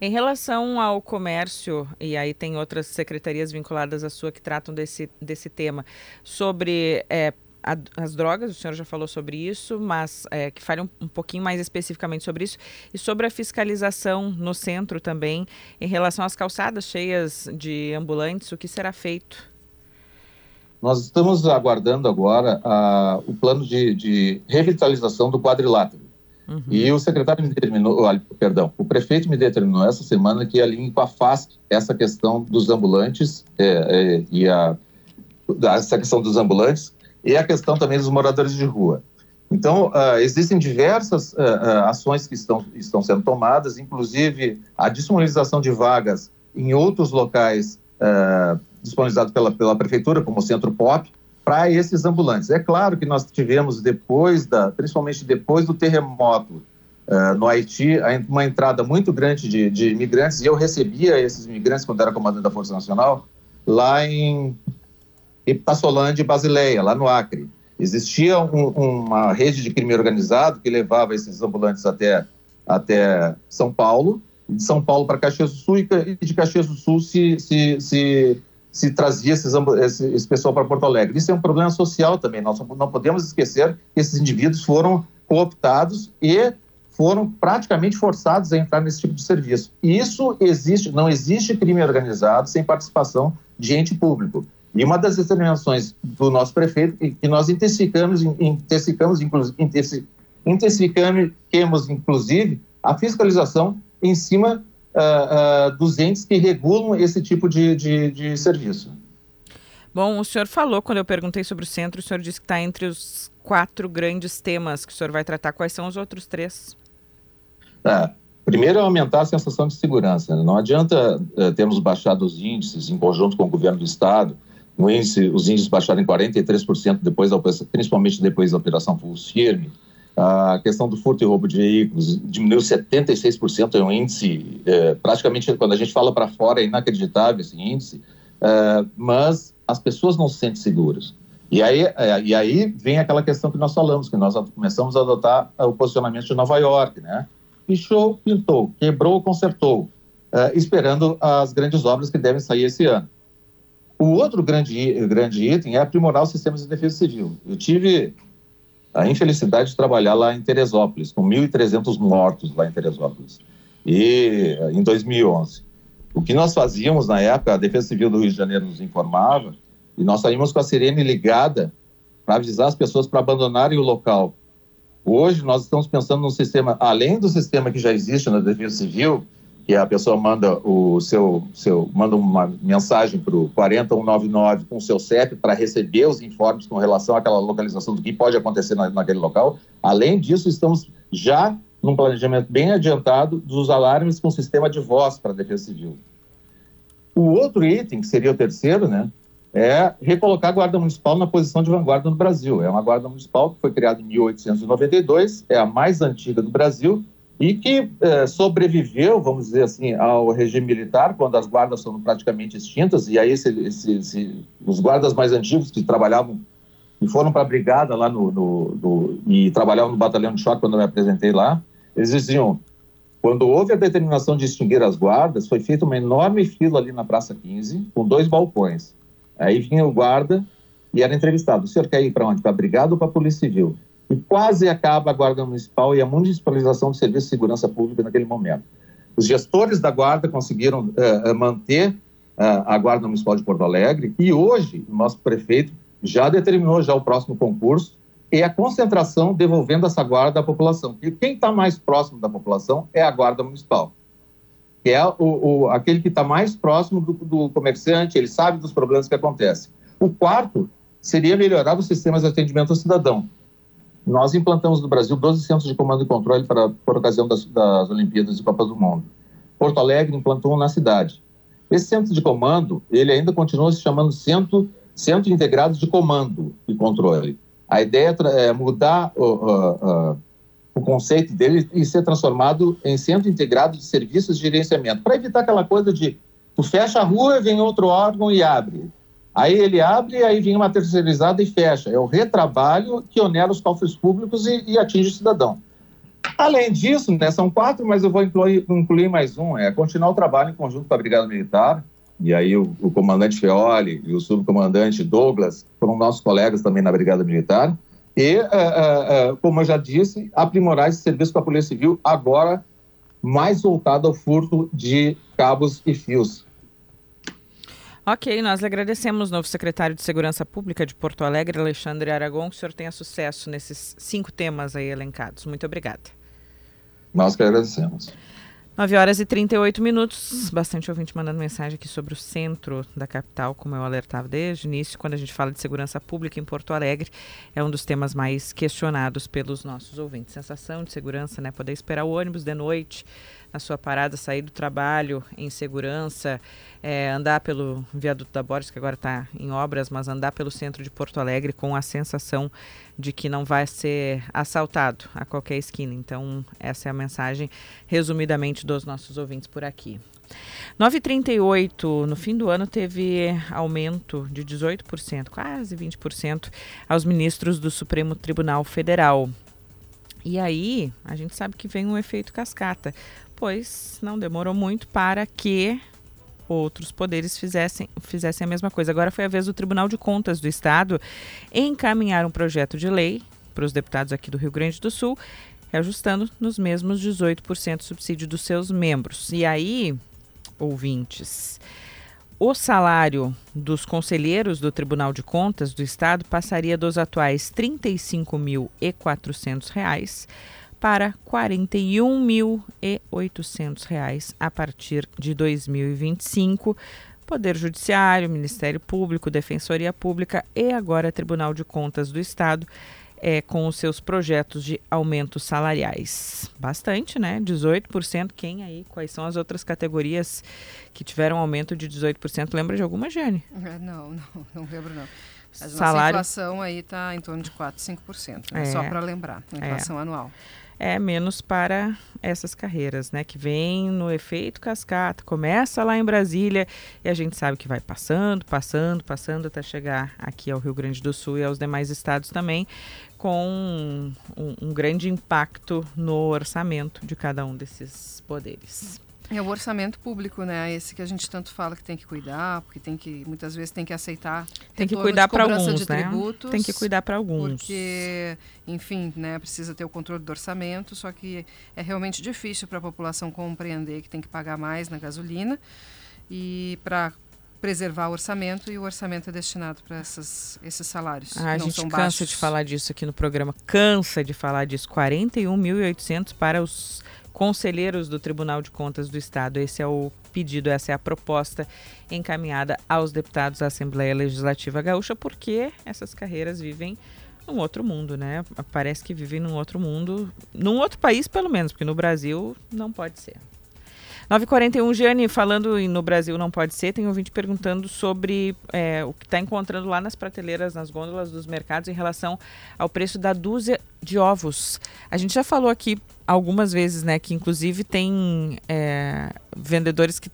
S2: Em relação ao comércio, e aí tem outras secretarias vinculadas à sua que tratam desse, desse tema, sobre é, a, as drogas, o senhor já falou sobre isso, mas é, que fale um, um, pouquinho mais especificamente sobre isso, e sobre a fiscalização no centro também, em relação às calçadas cheias de ambulantes, o que será feito?
S10: Nós estamos aguardando agora a, o plano de, de revitalização do quadrilátero. Uhum. E o secretário me determinou, perdão, o prefeito me determinou essa semana que alinhe com a FASC essa questão dos ambulantes é, é, e a, essa questão dos ambulantes e a questão também dos moradores de rua. Então, uh, existem diversas uh, uh, ações que estão, estão sendo tomadas, inclusive a disponibilização de vagas em outros locais disponibilizados pela, pela prefeitura, como o Centro Pop, para esses ambulantes. É claro que nós tivemos depois da, principalmente depois do terremoto no Haiti, uma entrada muito grande de, de imigrantes, e eu recebia esses imigrantes quando era comandante da Força Nacional, lá em e Passolândia e Basileia, lá no Acre. Existia um, uma rede de crime organizado que levava esses ambulantes até, até São Paulo, de São Paulo para Caxias do Sul, e de Caxias do Sul se, se, se, se trazia esses, esse, esse pessoal para Porto Alegre. Isso é um problema social também. Nós não podemos esquecer que esses indivíduos foram cooptados e foram praticamente forçados a entrar nesse tipo de serviço. E isso existe, não existe crime organizado sem participação de ente público. E uma das determinações do nosso prefeito que nós intensificamos, intensificamos, intensificamos, inclusive, a fiscalização em cima uh, uh, dos entes que regulam esse tipo de, de, de serviço.
S2: Bom, o senhor falou, quando eu perguntei sobre o centro, o senhor disse que está entre os quatro grandes temas que o senhor vai tratar. Quais são os outros três?
S10: É, primeiro é aumentar a sensação de segurança. Né? Não adianta uh, termos baixado os índices em conjunto com o governo do Estado, índice, os índices baixaram em 43% depois da, principalmente depois da operação Pulse Firme. A questão do furto e roubo de veículos diminuiu 76%, é um índice, é, praticamente, quando a gente fala para fora, é inacreditável esse índice, é, mas as pessoas não se sentem seguras. E aí, é, e aí vem aquela questão que nós falamos, que nós começamos a adotar o posicionamento de Nova York, né? Pichou, pintou, quebrou, consertou, é, esperando as grandes obras que devem sair esse ano. O outro grande, grande item é aprimorar os sistemas de defesa civil. Eu tive a infelicidade de trabalhar lá em Teresópolis, com 1.300 mortos lá em Teresópolis, e em 2011. O que nós fazíamos na época, a Defesa Civil do Rio de Janeiro nos informava, e nós saímos com a sirene ligada para avisar as pessoas para abandonarem o local. Hoje nós estamos pensando num sistema, além do sistema que já existe na Defesa Civil, que a pessoa manda o seu, seu manda uma mensagem para o 40199 com o seu CEP para receber os informes com relação àquela localização do que pode acontecer na, naquele local. Além disso, estamos já num planejamento bem adiantado dos alarmes com sistema de voz para a Defesa Civil. O outro item, que seria o terceiro, né, é recolocar a Guarda Municipal na posição de vanguarda no Brasil. É uma Guarda Municipal que foi criada em 1892, é a mais antiga do Brasil e que é, sobreviveu, vamos dizer assim, ao regime militar, quando as guardas foram praticamente extintas, e aí esse, esse, esse, os guardas mais antigos que trabalhavam e foram para a brigada lá no, no, no, e trabalhavam no batalhão de choque quando eu me apresentei lá, eles diziam, quando houve a determinação de extinguir as guardas, foi feita uma enorme fila ali na Praça 15, com dois balcões. Aí vinha o guarda e era entrevistado, o senhor quer ir para onde? Para a brigada ou para a Polícia Civil? E quase acaba a Guarda Municipal e a municipalização do Serviço de Segurança Pública naquele momento. Os gestores da Guarda conseguiram uh, manter uh, a Guarda Municipal de Porto Alegre e hoje o nosso prefeito já determinou já o próximo concurso e a concentração devolvendo essa guarda à população. E quem está mais próximo da população é a Guarda Municipal, que é o, o aquele que está mais próximo do, do comerciante, ele sabe dos problemas que acontecem. O quarto seria melhorar os sistemas de atendimento ao cidadão. Nós implantamos no Brasil 12 centros de comando e controle para, por ocasião das, das Olimpíadas e Copas do Mundo. Porto Alegre implantou um na cidade. Esse centro de comando, ele ainda continua se chamando Centro, centro Integrado de Comando e Controle. A ideia é, é mudar o, uh, o conceito dele e ser transformado em Centro Integrado de Serviços de Gerenciamento, para evitar aquela coisa de tu fecha a rua, vem outro órgão e abre. Aí ele abre, aí vem uma terceirizada e fecha. É o retrabalho que onera os cofres públicos e, e atinge o cidadão. Além disso, né, são quatro, mas eu vou incluir, incluir, mais um, é continuar o trabalho em conjunto com a Brigada Militar, e aí o, o comandante Feoli e o subcomandante Douglas foram nossos colegas também na Brigada Militar, e, uh, uh, uh, como eu já disse, aprimorar esse serviço com a Polícia Civil, agora mais voltado ao furto de cabos e fios.
S2: Ok, nós agradecemos, novo secretário de Segurança Pública de Porto Alegre, Alexandre Aragon, que o senhor tenha sucesso nesses cinco temas aí elencados. Muito obrigada.
S10: Nós que agradecemos.
S2: 9 horas e 38 minutos. Bastante ouvinte mandando mensagem aqui sobre o centro da capital, como eu alertava desde o início, quando a gente fala de segurança pública em Porto Alegre, é um dos temas mais questionados pelos nossos ouvintes. Sensação de segurança, né? Poder esperar o ônibus de noite na sua parada, sair do trabalho em segurança, é, andar pelo viaduto da Borges, que agora está em obras, mas andar pelo centro de Porto Alegre com a sensação de que não vai ser assaltado a qualquer esquina. Então, essa é a mensagem, resumidamente, dos nossos ouvintes por aqui. 9,38 no fim do ano teve aumento de 18%, quase 20%, aos ministros do Supremo Tribunal Federal. E aí, a gente sabe que vem um efeito cascata depois não demorou muito para que outros poderes fizessem, fizessem a mesma coisa. Agora foi a vez do Tribunal de Contas do Estado encaminhar um projeto de lei para os deputados aqui do Rio Grande do Sul, ajustando nos mesmos 18% subsídio dos seus membros. E aí, ouvintes, o salário dos conselheiros do Tribunal de Contas do Estado passaria dos atuais R$ 35.400 para R$ 41.800 a partir de 2025. Poder Judiciário, Ministério Público, Defensoria Pública e agora Tribunal de Contas do Estado é, com os seus projetos de aumentos salariais. Bastante, né? 18%. Quem aí? Quais são as outras categorias que tiveram aumento de 18%? Lembra de alguma, Jane?
S3: É, não, não, não lembro não. A
S2: Salário...
S3: nossa inflação aí está em torno de 4, 5%, né? é, só para lembrar, inflação é. anual
S2: é menos para essas carreiras, né? Que vem no efeito cascata, começa lá em Brasília e a gente sabe que vai passando, passando, passando até chegar aqui ao Rio Grande do Sul e aos demais estados também, com um, um, grande impacto no orçamento de cada um desses poderes.
S3: É o orçamento público, né? Esse que a gente tanto fala que tem que cuidar, porque tem que muitas vezes tem que aceitar.
S2: Tem que cuidar para alguns, né? Tributos, tem que cuidar para alguns.
S3: Porque, enfim, né? Precisa ter o controle do orçamento, só que é realmente difícil para a população compreender que tem que pagar mais na gasolina e para preservar o orçamento e o orçamento é destinado para esses salários.
S2: Ah, a gente cansa baixos. de falar disso aqui no programa, cansa de falar disso. 41.800 para os conselheiros do Tribunal de Contas do Estado. Esse é o pedido, essa é a proposta encaminhada aos deputados da Assembleia Legislativa Gaúcha, porque essas carreiras vivem num outro mundo, né? Parece que vivem num outro mundo, num outro país pelo menos, porque no Brasil não pode ser. 9h41, Giane, falando no Brasil não pode ser, tem ouvinte perguntando sobre é, o que está encontrando lá nas prateleiras, nas gôndolas dos mercados em relação ao preço da dúzia de ovos. A gente já falou aqui algumas vezes, né, que inclusive tem é, vendedores que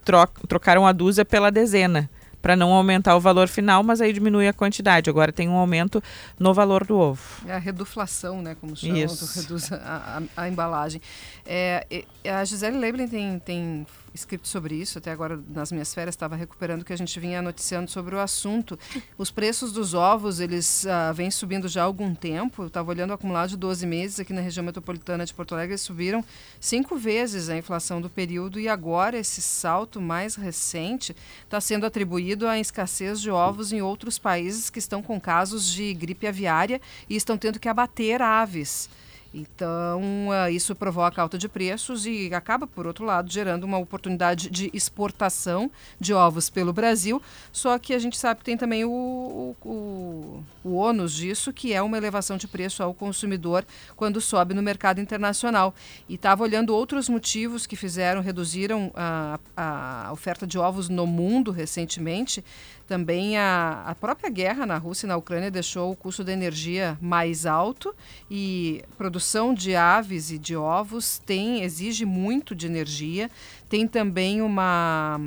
S2: trocaram a dúzia pela dezena para não aumentar o valor final, mas aí diminui a quantidade. Agora tem um aumento no valor do ovo.
S3: É a reduflação, né, como chama, reduz a, a, a embalagem. É, a Gisele Leiblen tem, tem escrito sobre isso, até agora nas minhas férias estava recuperando que a gente vinha noticiando sobre o assunto. Os preços dos ovos, eles uh, vêm subindo já há algum tempo. Eu estava olhando o acumulado de 12 meses aqui na região metropolitana de Porto Alegre, eles subiram cinco vezes a inflação do período e agora esse salto mais recente está sendo atribuído à escassez de ovos em outros países que estão com casos de gripe aviária e estão tendo que abater aves. Então, uh, isso provoca alta de preços e acaba, por outro lado, gerando uma oportunidade de exportação de ovos pelo Brasil. Só que a gente sabe que tem também o, o, o, o ônus disso, que é uma elevação de preço ao consumidor quando sobe no mercado internacional. E estava olhando outros motivos que fizeram, reduziram a, a oferta de ovos no mundo recentemente. Também a, a própria guerra na Rússia e na Ucrânia deixou o custo da energia mais alto e produção de aves e de ovos tem exige muito de energia. Tem também uma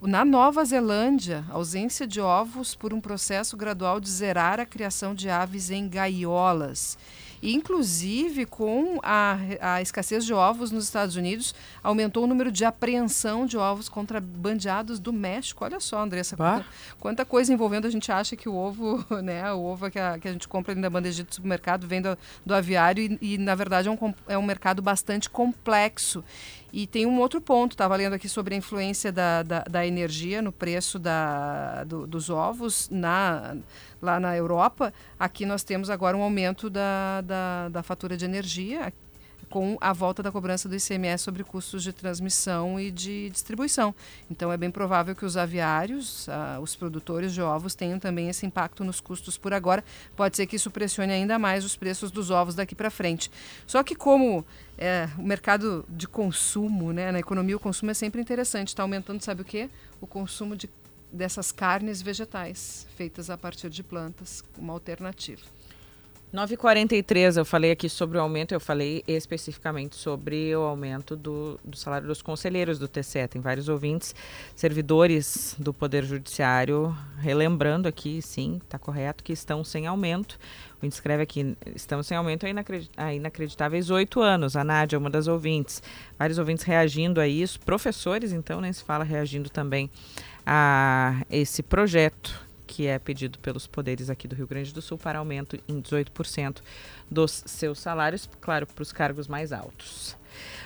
S3: na Nova Zelândia, ausência de ovos por um processo gradual de zerar a criação de aves em gaiolas. Inclusive, com a, a escassez de ovos nos Estados Unidos, aumentou o número de apreensão de ovos contrabandeados do México. Olha só, Andressa, quanta, quanta, coisa envolvendo. A gente acha que o ovo, né, o ovo que a, que a gente compra na bandejinha do supermercado vem do, do aviário e, e, na verdade, é um, é um mercado bastante complexo. E tem um outro ponto, estava lendo aqui sobre a influência da, da, da energia no preço da, do, dos ovos na, lá na Europa. Aqui nós temos agora um aumento da, da, da fatura de energia com a volta da cobrança do ICMS sobre custos de transmissão e de distribuição. Então, é bem provável que os aviários, ah, os produtores de ovos, tenham também esse impacto nos custos por agora. Pode ser que isso pressione ainda mais os preços dos ovos daqui para frente. Só que, como é, o mercado de consumo, né, na economia, o consumo é sempre interessante. Está aumentando, sabe o quê? O consumo de, dessas carnes vegetais feitas a partir de plantas, uma alternativa.
S2: 9,43 eu falei aqui sobre o aumento, eu falei especificamente sobre o aumento do, do, salário dos conselheiros do TCE. Tem vários ouvintes, servidores do Poder Judiciário, relembrando aqui, sim, está correto, que estão sem aumento. O gente escreve aqui, estamos sem aumento há inacreditáveis oito anos. A Nádia é uma das ouvintes. Vários ouvintes reagindo a isso. Professores, então, nem se fala, reagindo também a esse projeto que é pedido pelos poderes aqui do Rio Grande do Sul para aumento em 18% dos seus salários, claro, para os cargos mais altos.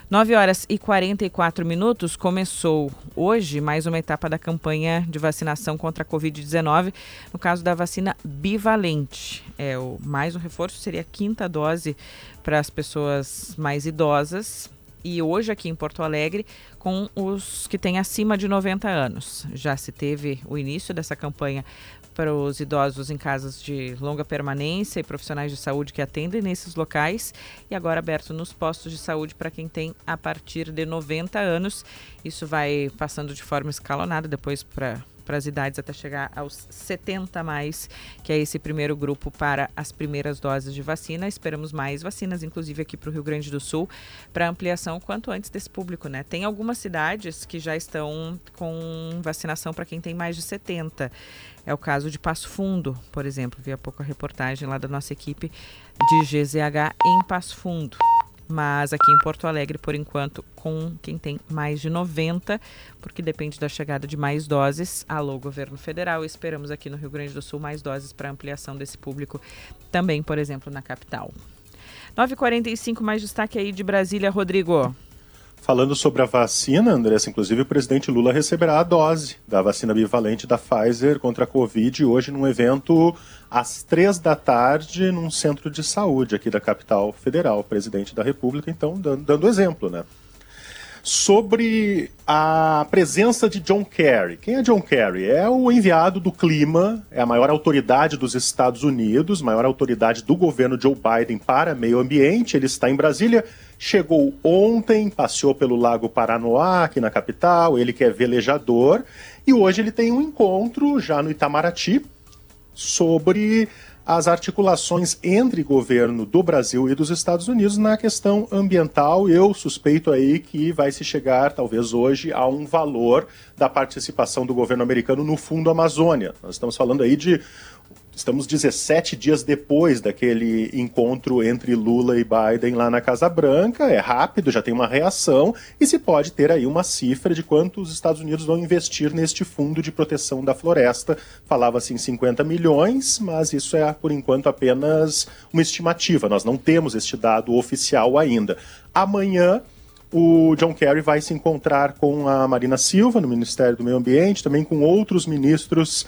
S2: 9 horas e 44 minutos começou hoje mais uma etapa da campanha de vacinação contra a Covid-19, no caso da vacina bivalente. É, o, mais um reforço seria a quinta dose para as pessoas mais idosas. E hoje aqui em Porto Alegre, com os que têm acima de 90 anos. Já se teve o início dessa campanha para os idosos em casas de longa permanência e profissionais de saúde que atendem nesses locais e agora aberto nos postos de saúde para quem tem a partir de 90 anos. Isso vai passando de forma escalonada depois para para as idades até chegar aos 70 mais, que é esse primeiro grupo para as primeiras doses de vacina. Esperamos mais vacinas, inclusive aqui para o Rio Grande do Sul, para ampliação quanto antes desse público, né? Tem algumas cidades que já estão com vacinação para quem tem mais de 70. É o caso de Passo Fundo, por exemplo. Vi há pouco a reportagem lá da nossa equipe de GZH em Passo Fundo. Mas aqui em Porto Alegre, por enquanto, com quem tem mais de 90, porque depende da chegada de mais doses. Alô, governo federal. Esperamos aqui no Rio Grande do Sul mais doses para ampliação desse público, também, por exemplo, na capital. 9h45, mais destaque aí de Brasília, Rodrigo.
S5: Falando sobre a vacina, Andressa, inclusive o presidente Lula receberá a dose da vacina bivalente da Pfizer contra a Covid hoje num evento às três da tarde num centro de saúde aqui da capital federal. O presidente da República, então, dando, dando exemplo, né? sobre a presença de John Kerry. Quem é John Kerry? É o enviado do clima, é a maior autoridade dos Estados Unidos, maior autoridade do governo Joe Biden para meio ambiente. Ele está em Brasília, chegou ontem, passeou pelo Lago Paranoá, aqui na capital, ele que é velejador, e hoje ele tem um encontro já no Itamaraty sobre as articulações entre governo do Brasil e dos Estados Unidos na questão ambiental. Eu suspeito aí que vai se chegar, talvez hoje, a um valor da participação do governo americano no Fundo Amazônia. Nós estamos falando aí de Estamos 17 dias depois daquele encontro entre Lula e Biden lá na Casa Branca. É rápido, já tem uma reação e se pode ter aí uma cifra de quanto os Estados Unidos vão investir neste fundo de proteção da floresta. Falava-se em 50 milhões, mas isso é por enquanto apenas uma estimativa. Nós não temos este dado oficial ainda. Amanhã o John Kerry vai se encontrar com a Marina Silva no Ministério do Meio Ambiente, também com outros ministros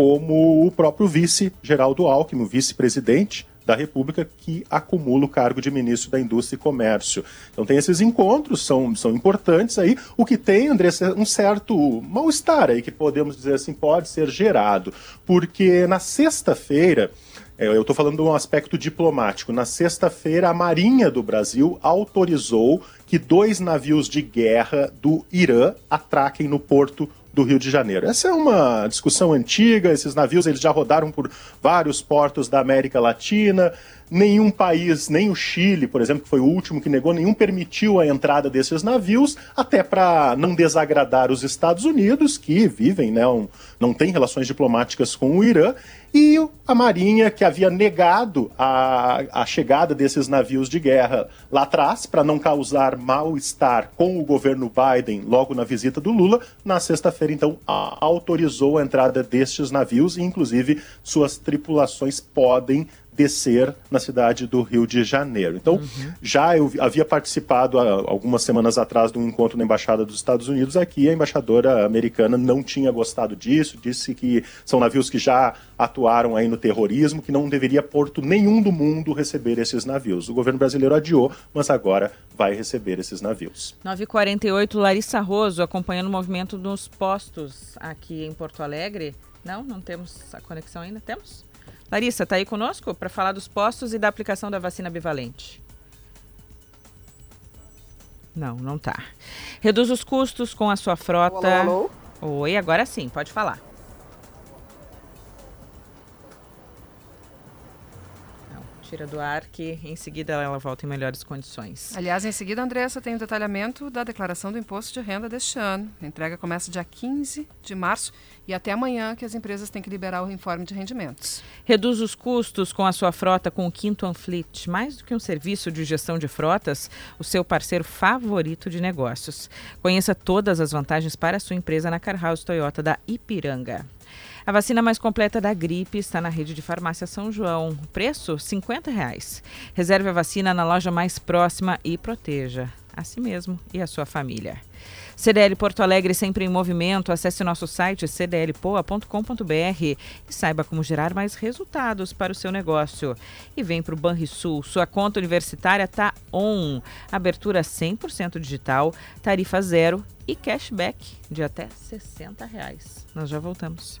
S5: como o próprio vice Geraldo Alckmin, vice-presidente da República, que acumula o cargo de ministro da Indústria e Comércio. Então tem esses encontros, são, são importantes aí. O que tem, André, é um certo mal-estar aí, que podemos dizer assim, pode ser gerado, porque na sexta-feira, é, eu estou falando de um aspecto diplomático. Na sexta-feira, a Marinha do Brasil autorizou que dois navios de guerra do Irã atraquem no porto do Rio de Janeiro. Essa é uma discussão antiga, esses navios eles já rodaram por vários portos da América Latina, nenhum país, nem o Chile, por exemplo, que foi o último que negou, nenhum permitiu a entrada desses navios, até para não desagradar os Estados Unidos, que vivem, né, um, não têm relações diplomáticas com o Irã, e a Marinha, que havia negado a, a chegada desses navios de guerra lá atrás, para não causar mal-estar com o governo Biden logo na visita do Lula, na sexta-feira, então, autorizou a entrada destes navios, e inclusive suas tripulações podem descer na cidade do Rio de Janeiro. Então, uhum. já eu havia participado há algumas semanas atrás de um encontro na Embaixada dos Estados Unidos aqui, a embaixadora americana não tinha gostado disso, disse que são navios que já atuaram aí no terrorismo, que não deveria porto nenhum do mundo receber esses navios. O governo brasileiro adiou, mas agora vai receber esses navios.
S2: 9h48, Larissa Roso acompanhando o movimento nos postos aqui em Porto Alegre. Não, não temos a conexão ainda? Temos? Larissa, está aí conosco para falar dos postos e da aplicação da vacina bivalente? Não, não tá. Reduz os custos com a sua frota. Alô, alô? Oi, agora sim, pode falar. Tira do ar, que em seguida ela volta em melhores condições.
S3: Aliás, em seguida, Andressa, tem o um detalhamento da declaração do imposto de renda deste ano. A entrega começa dia 15 de março e até amanhã que as empresas têm que liberar o informe de rendimentos.
S2: Reduz os custos com a sua frota com o Quinto Anfleet. Mais do que um serviço de gestão de frotas, o seu parceiro favorito de negócios. Conheça todas as vantagens para a sua empresa na Car House Toyota da Ipiranga. A vacina mais completa da gripe está na rede de farmácia São João. Preço: 50 reais. Reserve a vacina na loja mais próxima e proteja a si mesmo e a sua família. CDL Porto Alegre sempre em movimento. Acesse nosso site cdlpoa.com.br e saiba como gerar mais resultados para o seu negócio. E vem para o Banrisul. Sua conta universitária está on. Abertura 100% digital, tarifa zero e cashback de até 60 reais. Nós já voltamos.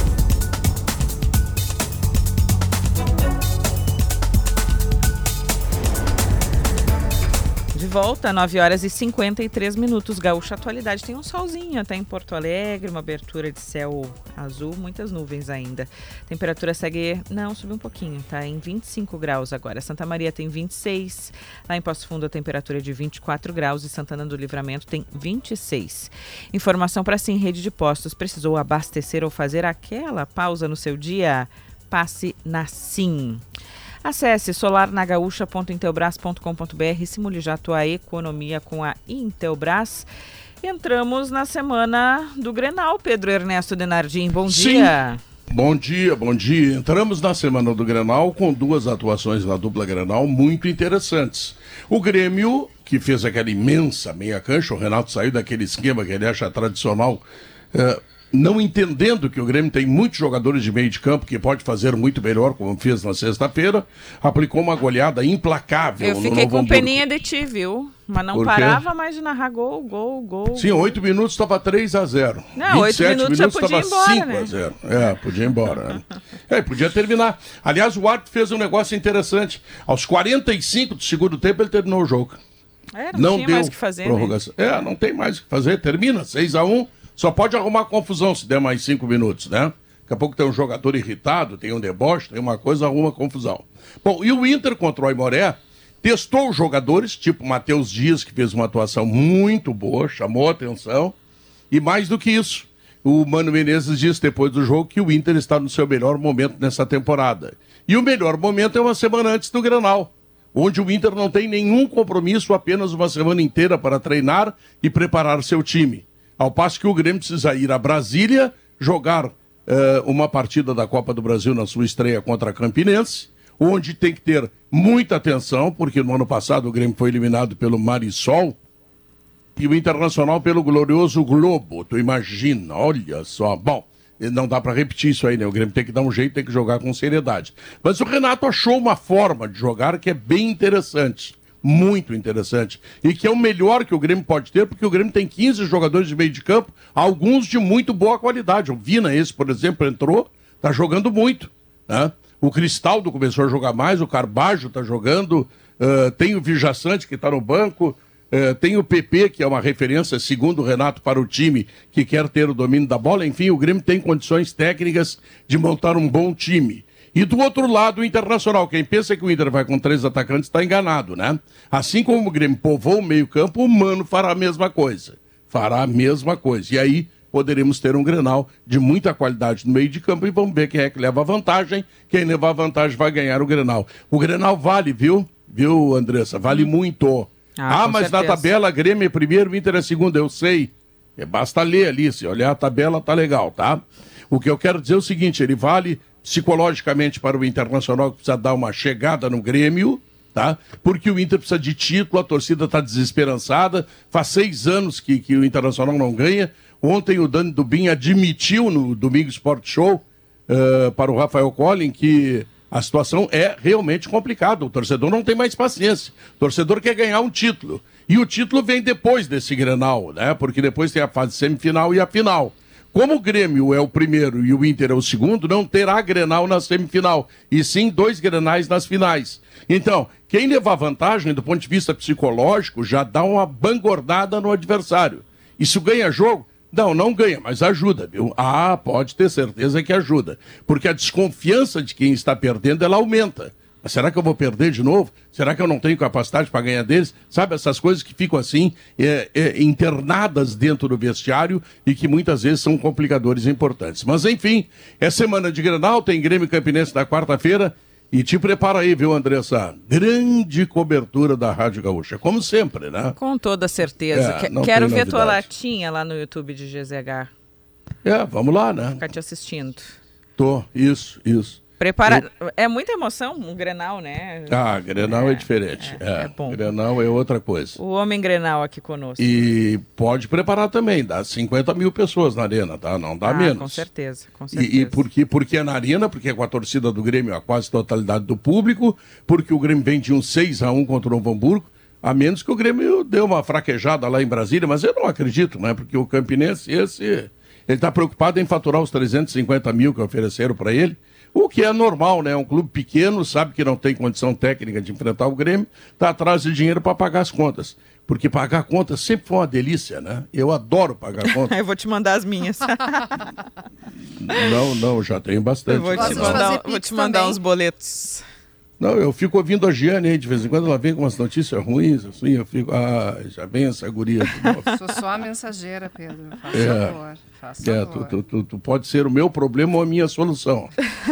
S2: De volta, 9 horas e 53 minutos. Gaúcha Atualidade tem um solzinho até em Porto Alegre, uma abertura de céu azul, muitas nuvens ainda. Temperatura segue, não, subiu um pouquinho, tá em 25 graus agora. Santa Maria tem 26, lá em Poço Fundo a temperatura é de 24 graus e Santana do Livramento tem 26. Informação para Sim Rede de Postos, precisou abastecer ou fazer aquela pausa no seu dia? Passe na Sim. Acesse solarnagaúcha.intelbras.com.br e simule já a tua economia com a Intelbras. Entramos na semana do Grenal, Pedro Ernesto Denardim. Bom
S11: Sim.
S2: dia.
S11: Bom dia, bom dia. Entramos na semana do Grenal com duas atuações na dupla Grenal muito interessantes. O Grêmio, que fez aquela imensa meia cancha, o Renato saiu daquele esquema que ele acha tradicional, eh, não entendendo que o Grêmio tem muitos jogadores de meio de campo que pode fazer muito melhor, como fez na sexta-feira, aplicou uma goleada implacável
S2: Eu
S11: no
S2: fiquei
S11: Novo
S2: com peninha de ti, viu? Mas não parava mais de narrar gol, gol, gol.
S11: Sim, oito minutos estava 3 a 0
S2: Não, oito minutos já podia ir embora,
S11: 5
S2: né?
S11: a 0 É, podia ir embora. né? é, podia terminar. Aliás, o árbitro fez um negócio interessante. Aos 45 do segundo tempo, ele terminou o jogo.
S2: É, não,
S11: não
S2: tinha
S11: deu
S2: mais o que fazer, né?
S11: prorrogação. É, não tem mais o que fazer. Termina 6 a 1 Só pode arrumar confusão se der mais cinco minutos, né? Daqui a pouco tem um jogador irritado, tem um deboche, tem uma coisa, arruma confusão. Bom, e o Inter contra o Aimoré testou os jogadores, tipo Matheus Dias, que fez uma atuação muito boa, chamou a atenção. E mais do que isso, o Mano Menezes disse depois do jogo que o Inter está no seu melhor momento nessa temporada. E o melhor momento é uma semana antes do Granal, onde o Inter não tem nenhum compromisso, apenas uma semana inteira para treinar e preparar seu time. Ao passo que o Grêmio precisa ir a Brasília jogar eh, uma partida da Copa do Brasil na sua estreia contra a Campinense, onde tem que ter muita atenção, porque no ano passado o Grêmio foi eliminado pelo Marisol e o Internacional pelo glorioso Globo. Tu imagina, olha só. Bom, não dá para repetir isso aí, né? O Grêmio tem que dar um jeito, tem que jogar com seriedade. Mas o Renato achou uma forma de jogar que é bem interessante. Muito interessante. E que é o melhor que o Grêmio pode ter, porque o Grêmio tem 15 jogadores de meio de campo, alguns de muito boa qualidade. O Vina, esse, por exemplo, entrou, tá jogando muito. Né? O Cristaldo começou a jogar mais, o Carbajo tá jogando, ah, tem o Vijaçante que tá no banco. Tem o PP, que é uma referência, segundo o Renato, para o time que quer ter o domínio da bola. Enfim, o Grêmio tem condições técnicas de montar um bom time. E do outro lado, o Internacional. Quem pensa que o Inter vai com três atacantes está enganado, né? Assim como o Grêmio povoou o meio-campo, o Mano fará a mesma coisa. Fará a mesma coisa. E aí poderemos ter um Grenal de muita qualidade no meio de campo e vamos ver quem é que leva vantagem. Quem levar vantagem vai ganhar o Grenal. O Grenal vale, viu? Viu, Andressa? Vale muito.
S2: Ah,
S11: Ah, mas na
S2: certeza.
S11: tabela, Grêmio é primeiro, Inter é segundo, eu sei. É, basta ler ali, se olhar a tabela, tá legal, tá? O que eu quero dizer é o seguinte, ele vale psicologicamente para o Internacional, que precisa dar uma chegada no Grêmio, tá? Porque o Inter precisa de título, a torcida está desesperançada, faz seis anos que, que o Internacional não ganha. Ontem o Dani Dubin admitiu no Domingo Sport Show eh, para o Rafael Collin que a situação é realmente complicada. O torcedor não tem mais paciência. O torcedor quer ganhar um título. E o título vem depois desse Grenal, né? Porque depois tem a fase semifinal e a final. Como o Grêmio é o primeiro e o Inter é o segundo, não terá Grenal na semifinal, e sim dois Grenais nas finais. Então, quem levar vantagem do ponto de vista psicológico já dá uma bangordada no adversário. Isso ganha jogo? Não, não ganha, mas ajuda, viu? Ah, pode ter certeza que ajuda. Porque a desconfiança de quem está perdendo, ela aumenta. Mas será que eu vou perder de novo? Será que eu não tenho capacidade para ganhar deles? Sabe, essas coisas que ficam assim, é, é, internadas dentro do vestiário e que muitas vezes são complicadores importantes. Mas enfim, é semana de Grenal, tem Grêmio Campinense na quarta-feira. E te prepara aí, viu, Andressa? Grande cobertura da Rádio Gaúcha, como sempre, né?
S2: Com toda certeza.
S11: É, não
S2: Quero ver tua latinha lá no YouTube de GZH.
S11: É, vamos lá, né?
S2: Ficar te assistindo.
S11: Tô, isso, isso.
S2: Prepara... É muita emoção um Grenal, né?
S11: Ah, Grenal é, é diferente. É, é, é, bom. Grenal é outra coisa.
S2: O homem Grenal aqui conosco.
S11: E pode preparar também, dá 50 mil pessoas na arena, tá? Não dá
S2: ah,
S11: menos.
S2: Com certeza, com certeza.
S11: E, e por, que, por que na arena? Porque é com a torcida do Grêmio, a quase totalidade do público, porque o Grêmio vem de um 6 a 1 contra o Novo Hamburgo, a menos que o Grêmio deu uma fraquejada lá em Brasília, mas eu não acredito, né? Porque o Campinense, esse, ele está preocupado em faturar os 350 mil que ofereceram para ele o que é normal, né? Um clube pequeno sabe que não tem condição técnica de enfrentar o Grêmio, está atrás de dinheiro para pagar as contas. Porque pagar contas sempre foi uma delícia, né? Eu adoro pagar contas.
S2: Eu vou te mandar as minhas.
S11: não, não, já tenho bastante. Eu
S2: vou te mandar, vou te mandar uns boletos.
S11: Não, eu fico ouvindo a Giane aí, de vez em quando ela vem com umas notícias ruins, assim, eu fico, ah, já vem essa guria.
S3: Sou só a mensageira, Pedro. Faça é, favor. Faça
S11: é, tu, tu, tu, tu, pode ser o meu problema ou a minha solução.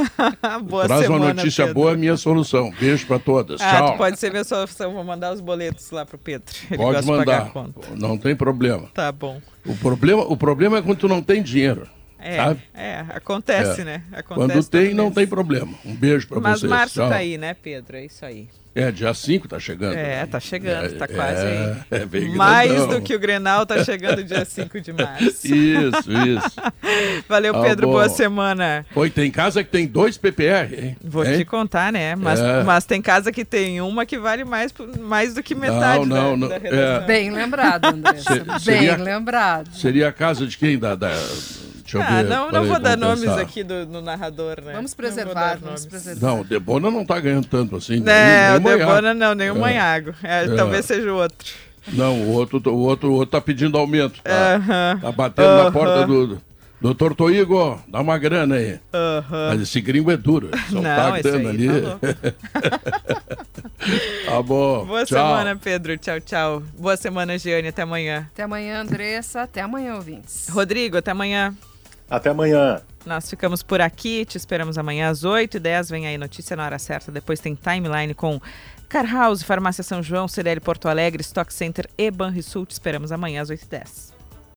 S2: boa
S11: Traz
S2: semana,
S11: uma notícia
S2: Pedro.
S11: boa, a minha solução. Beijo para todas.
S2: Ah,
S11: Tchau.
S2: pode ser minha solução, vou mandar os boletos lá pro Pedro. Ele
S11: pode mandar. Não tem problema.
S2: Tá bom.
S11: O problema, o problema é quando tu não tem dinheiro.
S2: É,
S11: sabe?
S2: é acontece, é. né? Acontece
S11: Quando tem, não tem problema. Um beijo para vocês.
S2: Mas março
S11: Tchau.
S2: tá aí, né, Pedro? É isso aí.
S11: É, dia 5 tá chegando.
S2: É, tá chegando,
S11: é,
S2: tá quase
S11: é,
S2: aí.
S11: É bem
S2: Mais
S11: grandão.
S2: do que o Grenal tá chegando dia 5 de março.
S11: Isso, isso.
S2: Valeu,
S11: Tá
S2: Pedro,
S11: bom.
S2: boa semana.
S11: Oi, tem casa que tem dois PPR, hein?
S2: Vou
S11: Hein?
S2: te contar, né? Mas,
S11: É.
S2: mas tem casa que tem uma que vale mais, mais do que metade
S11: não,
S2: da,
S11: não,
S2: da
S11: é.
S3: Bem lembrado.
S11: Se-
S3: Bem
S11: seria-
S3: lembrado.
S11: Seria a casa de quem? Da, da... Deixa eu
S2: Ah,
S11: ver.
S2: não, não vou dar nomes
S11: pensar.
S2: aqui do, no narrador, né?
S3: Vamos
S2: Não
S3: preservar,
S2: dar
S3: vamos preservar.
S11: Não, o Debona não tá ganhando tanto assim.
S2: É, o Debona não, nem o
S11: É.
S2: Manhago. É,
S11: É.
S2: Talvez seja o outro.
S11: Não, o outro, o outro, o outro tá pedindo aumento. Tá,
S2: Aham.
S11: tá batendo na
S2: Aham.
S11: porta do. Doutor Toigo, dá uma grana aí.
S2: Aham.
S11: Mas esse gringo é duro. Só
S2: Não,
S11: tá
S2: esse
S11: dando
S2: aí
S11: ali.
S2: tá
S11: tá bom.
S2: Boa
S11: tchau.
S2: semana, Pedro. Tchau, tchau. Boa semana, Giane. Até amanhã.
S3: Até amanhã, Andressa. Até amanhã, ouvintes.
S2: Rodrigo, até amanhã.
S5: Até amanhã.
S2: Nós ficamos por aqui, te esperamos amanhã às 8h10. Vem aí notícia na hora certa. Depois tem timeline com Car House, Farmácia São João, CDL Porto Alegre, Stock Center e Banrisul. Te esperamos amanhã às 8h10.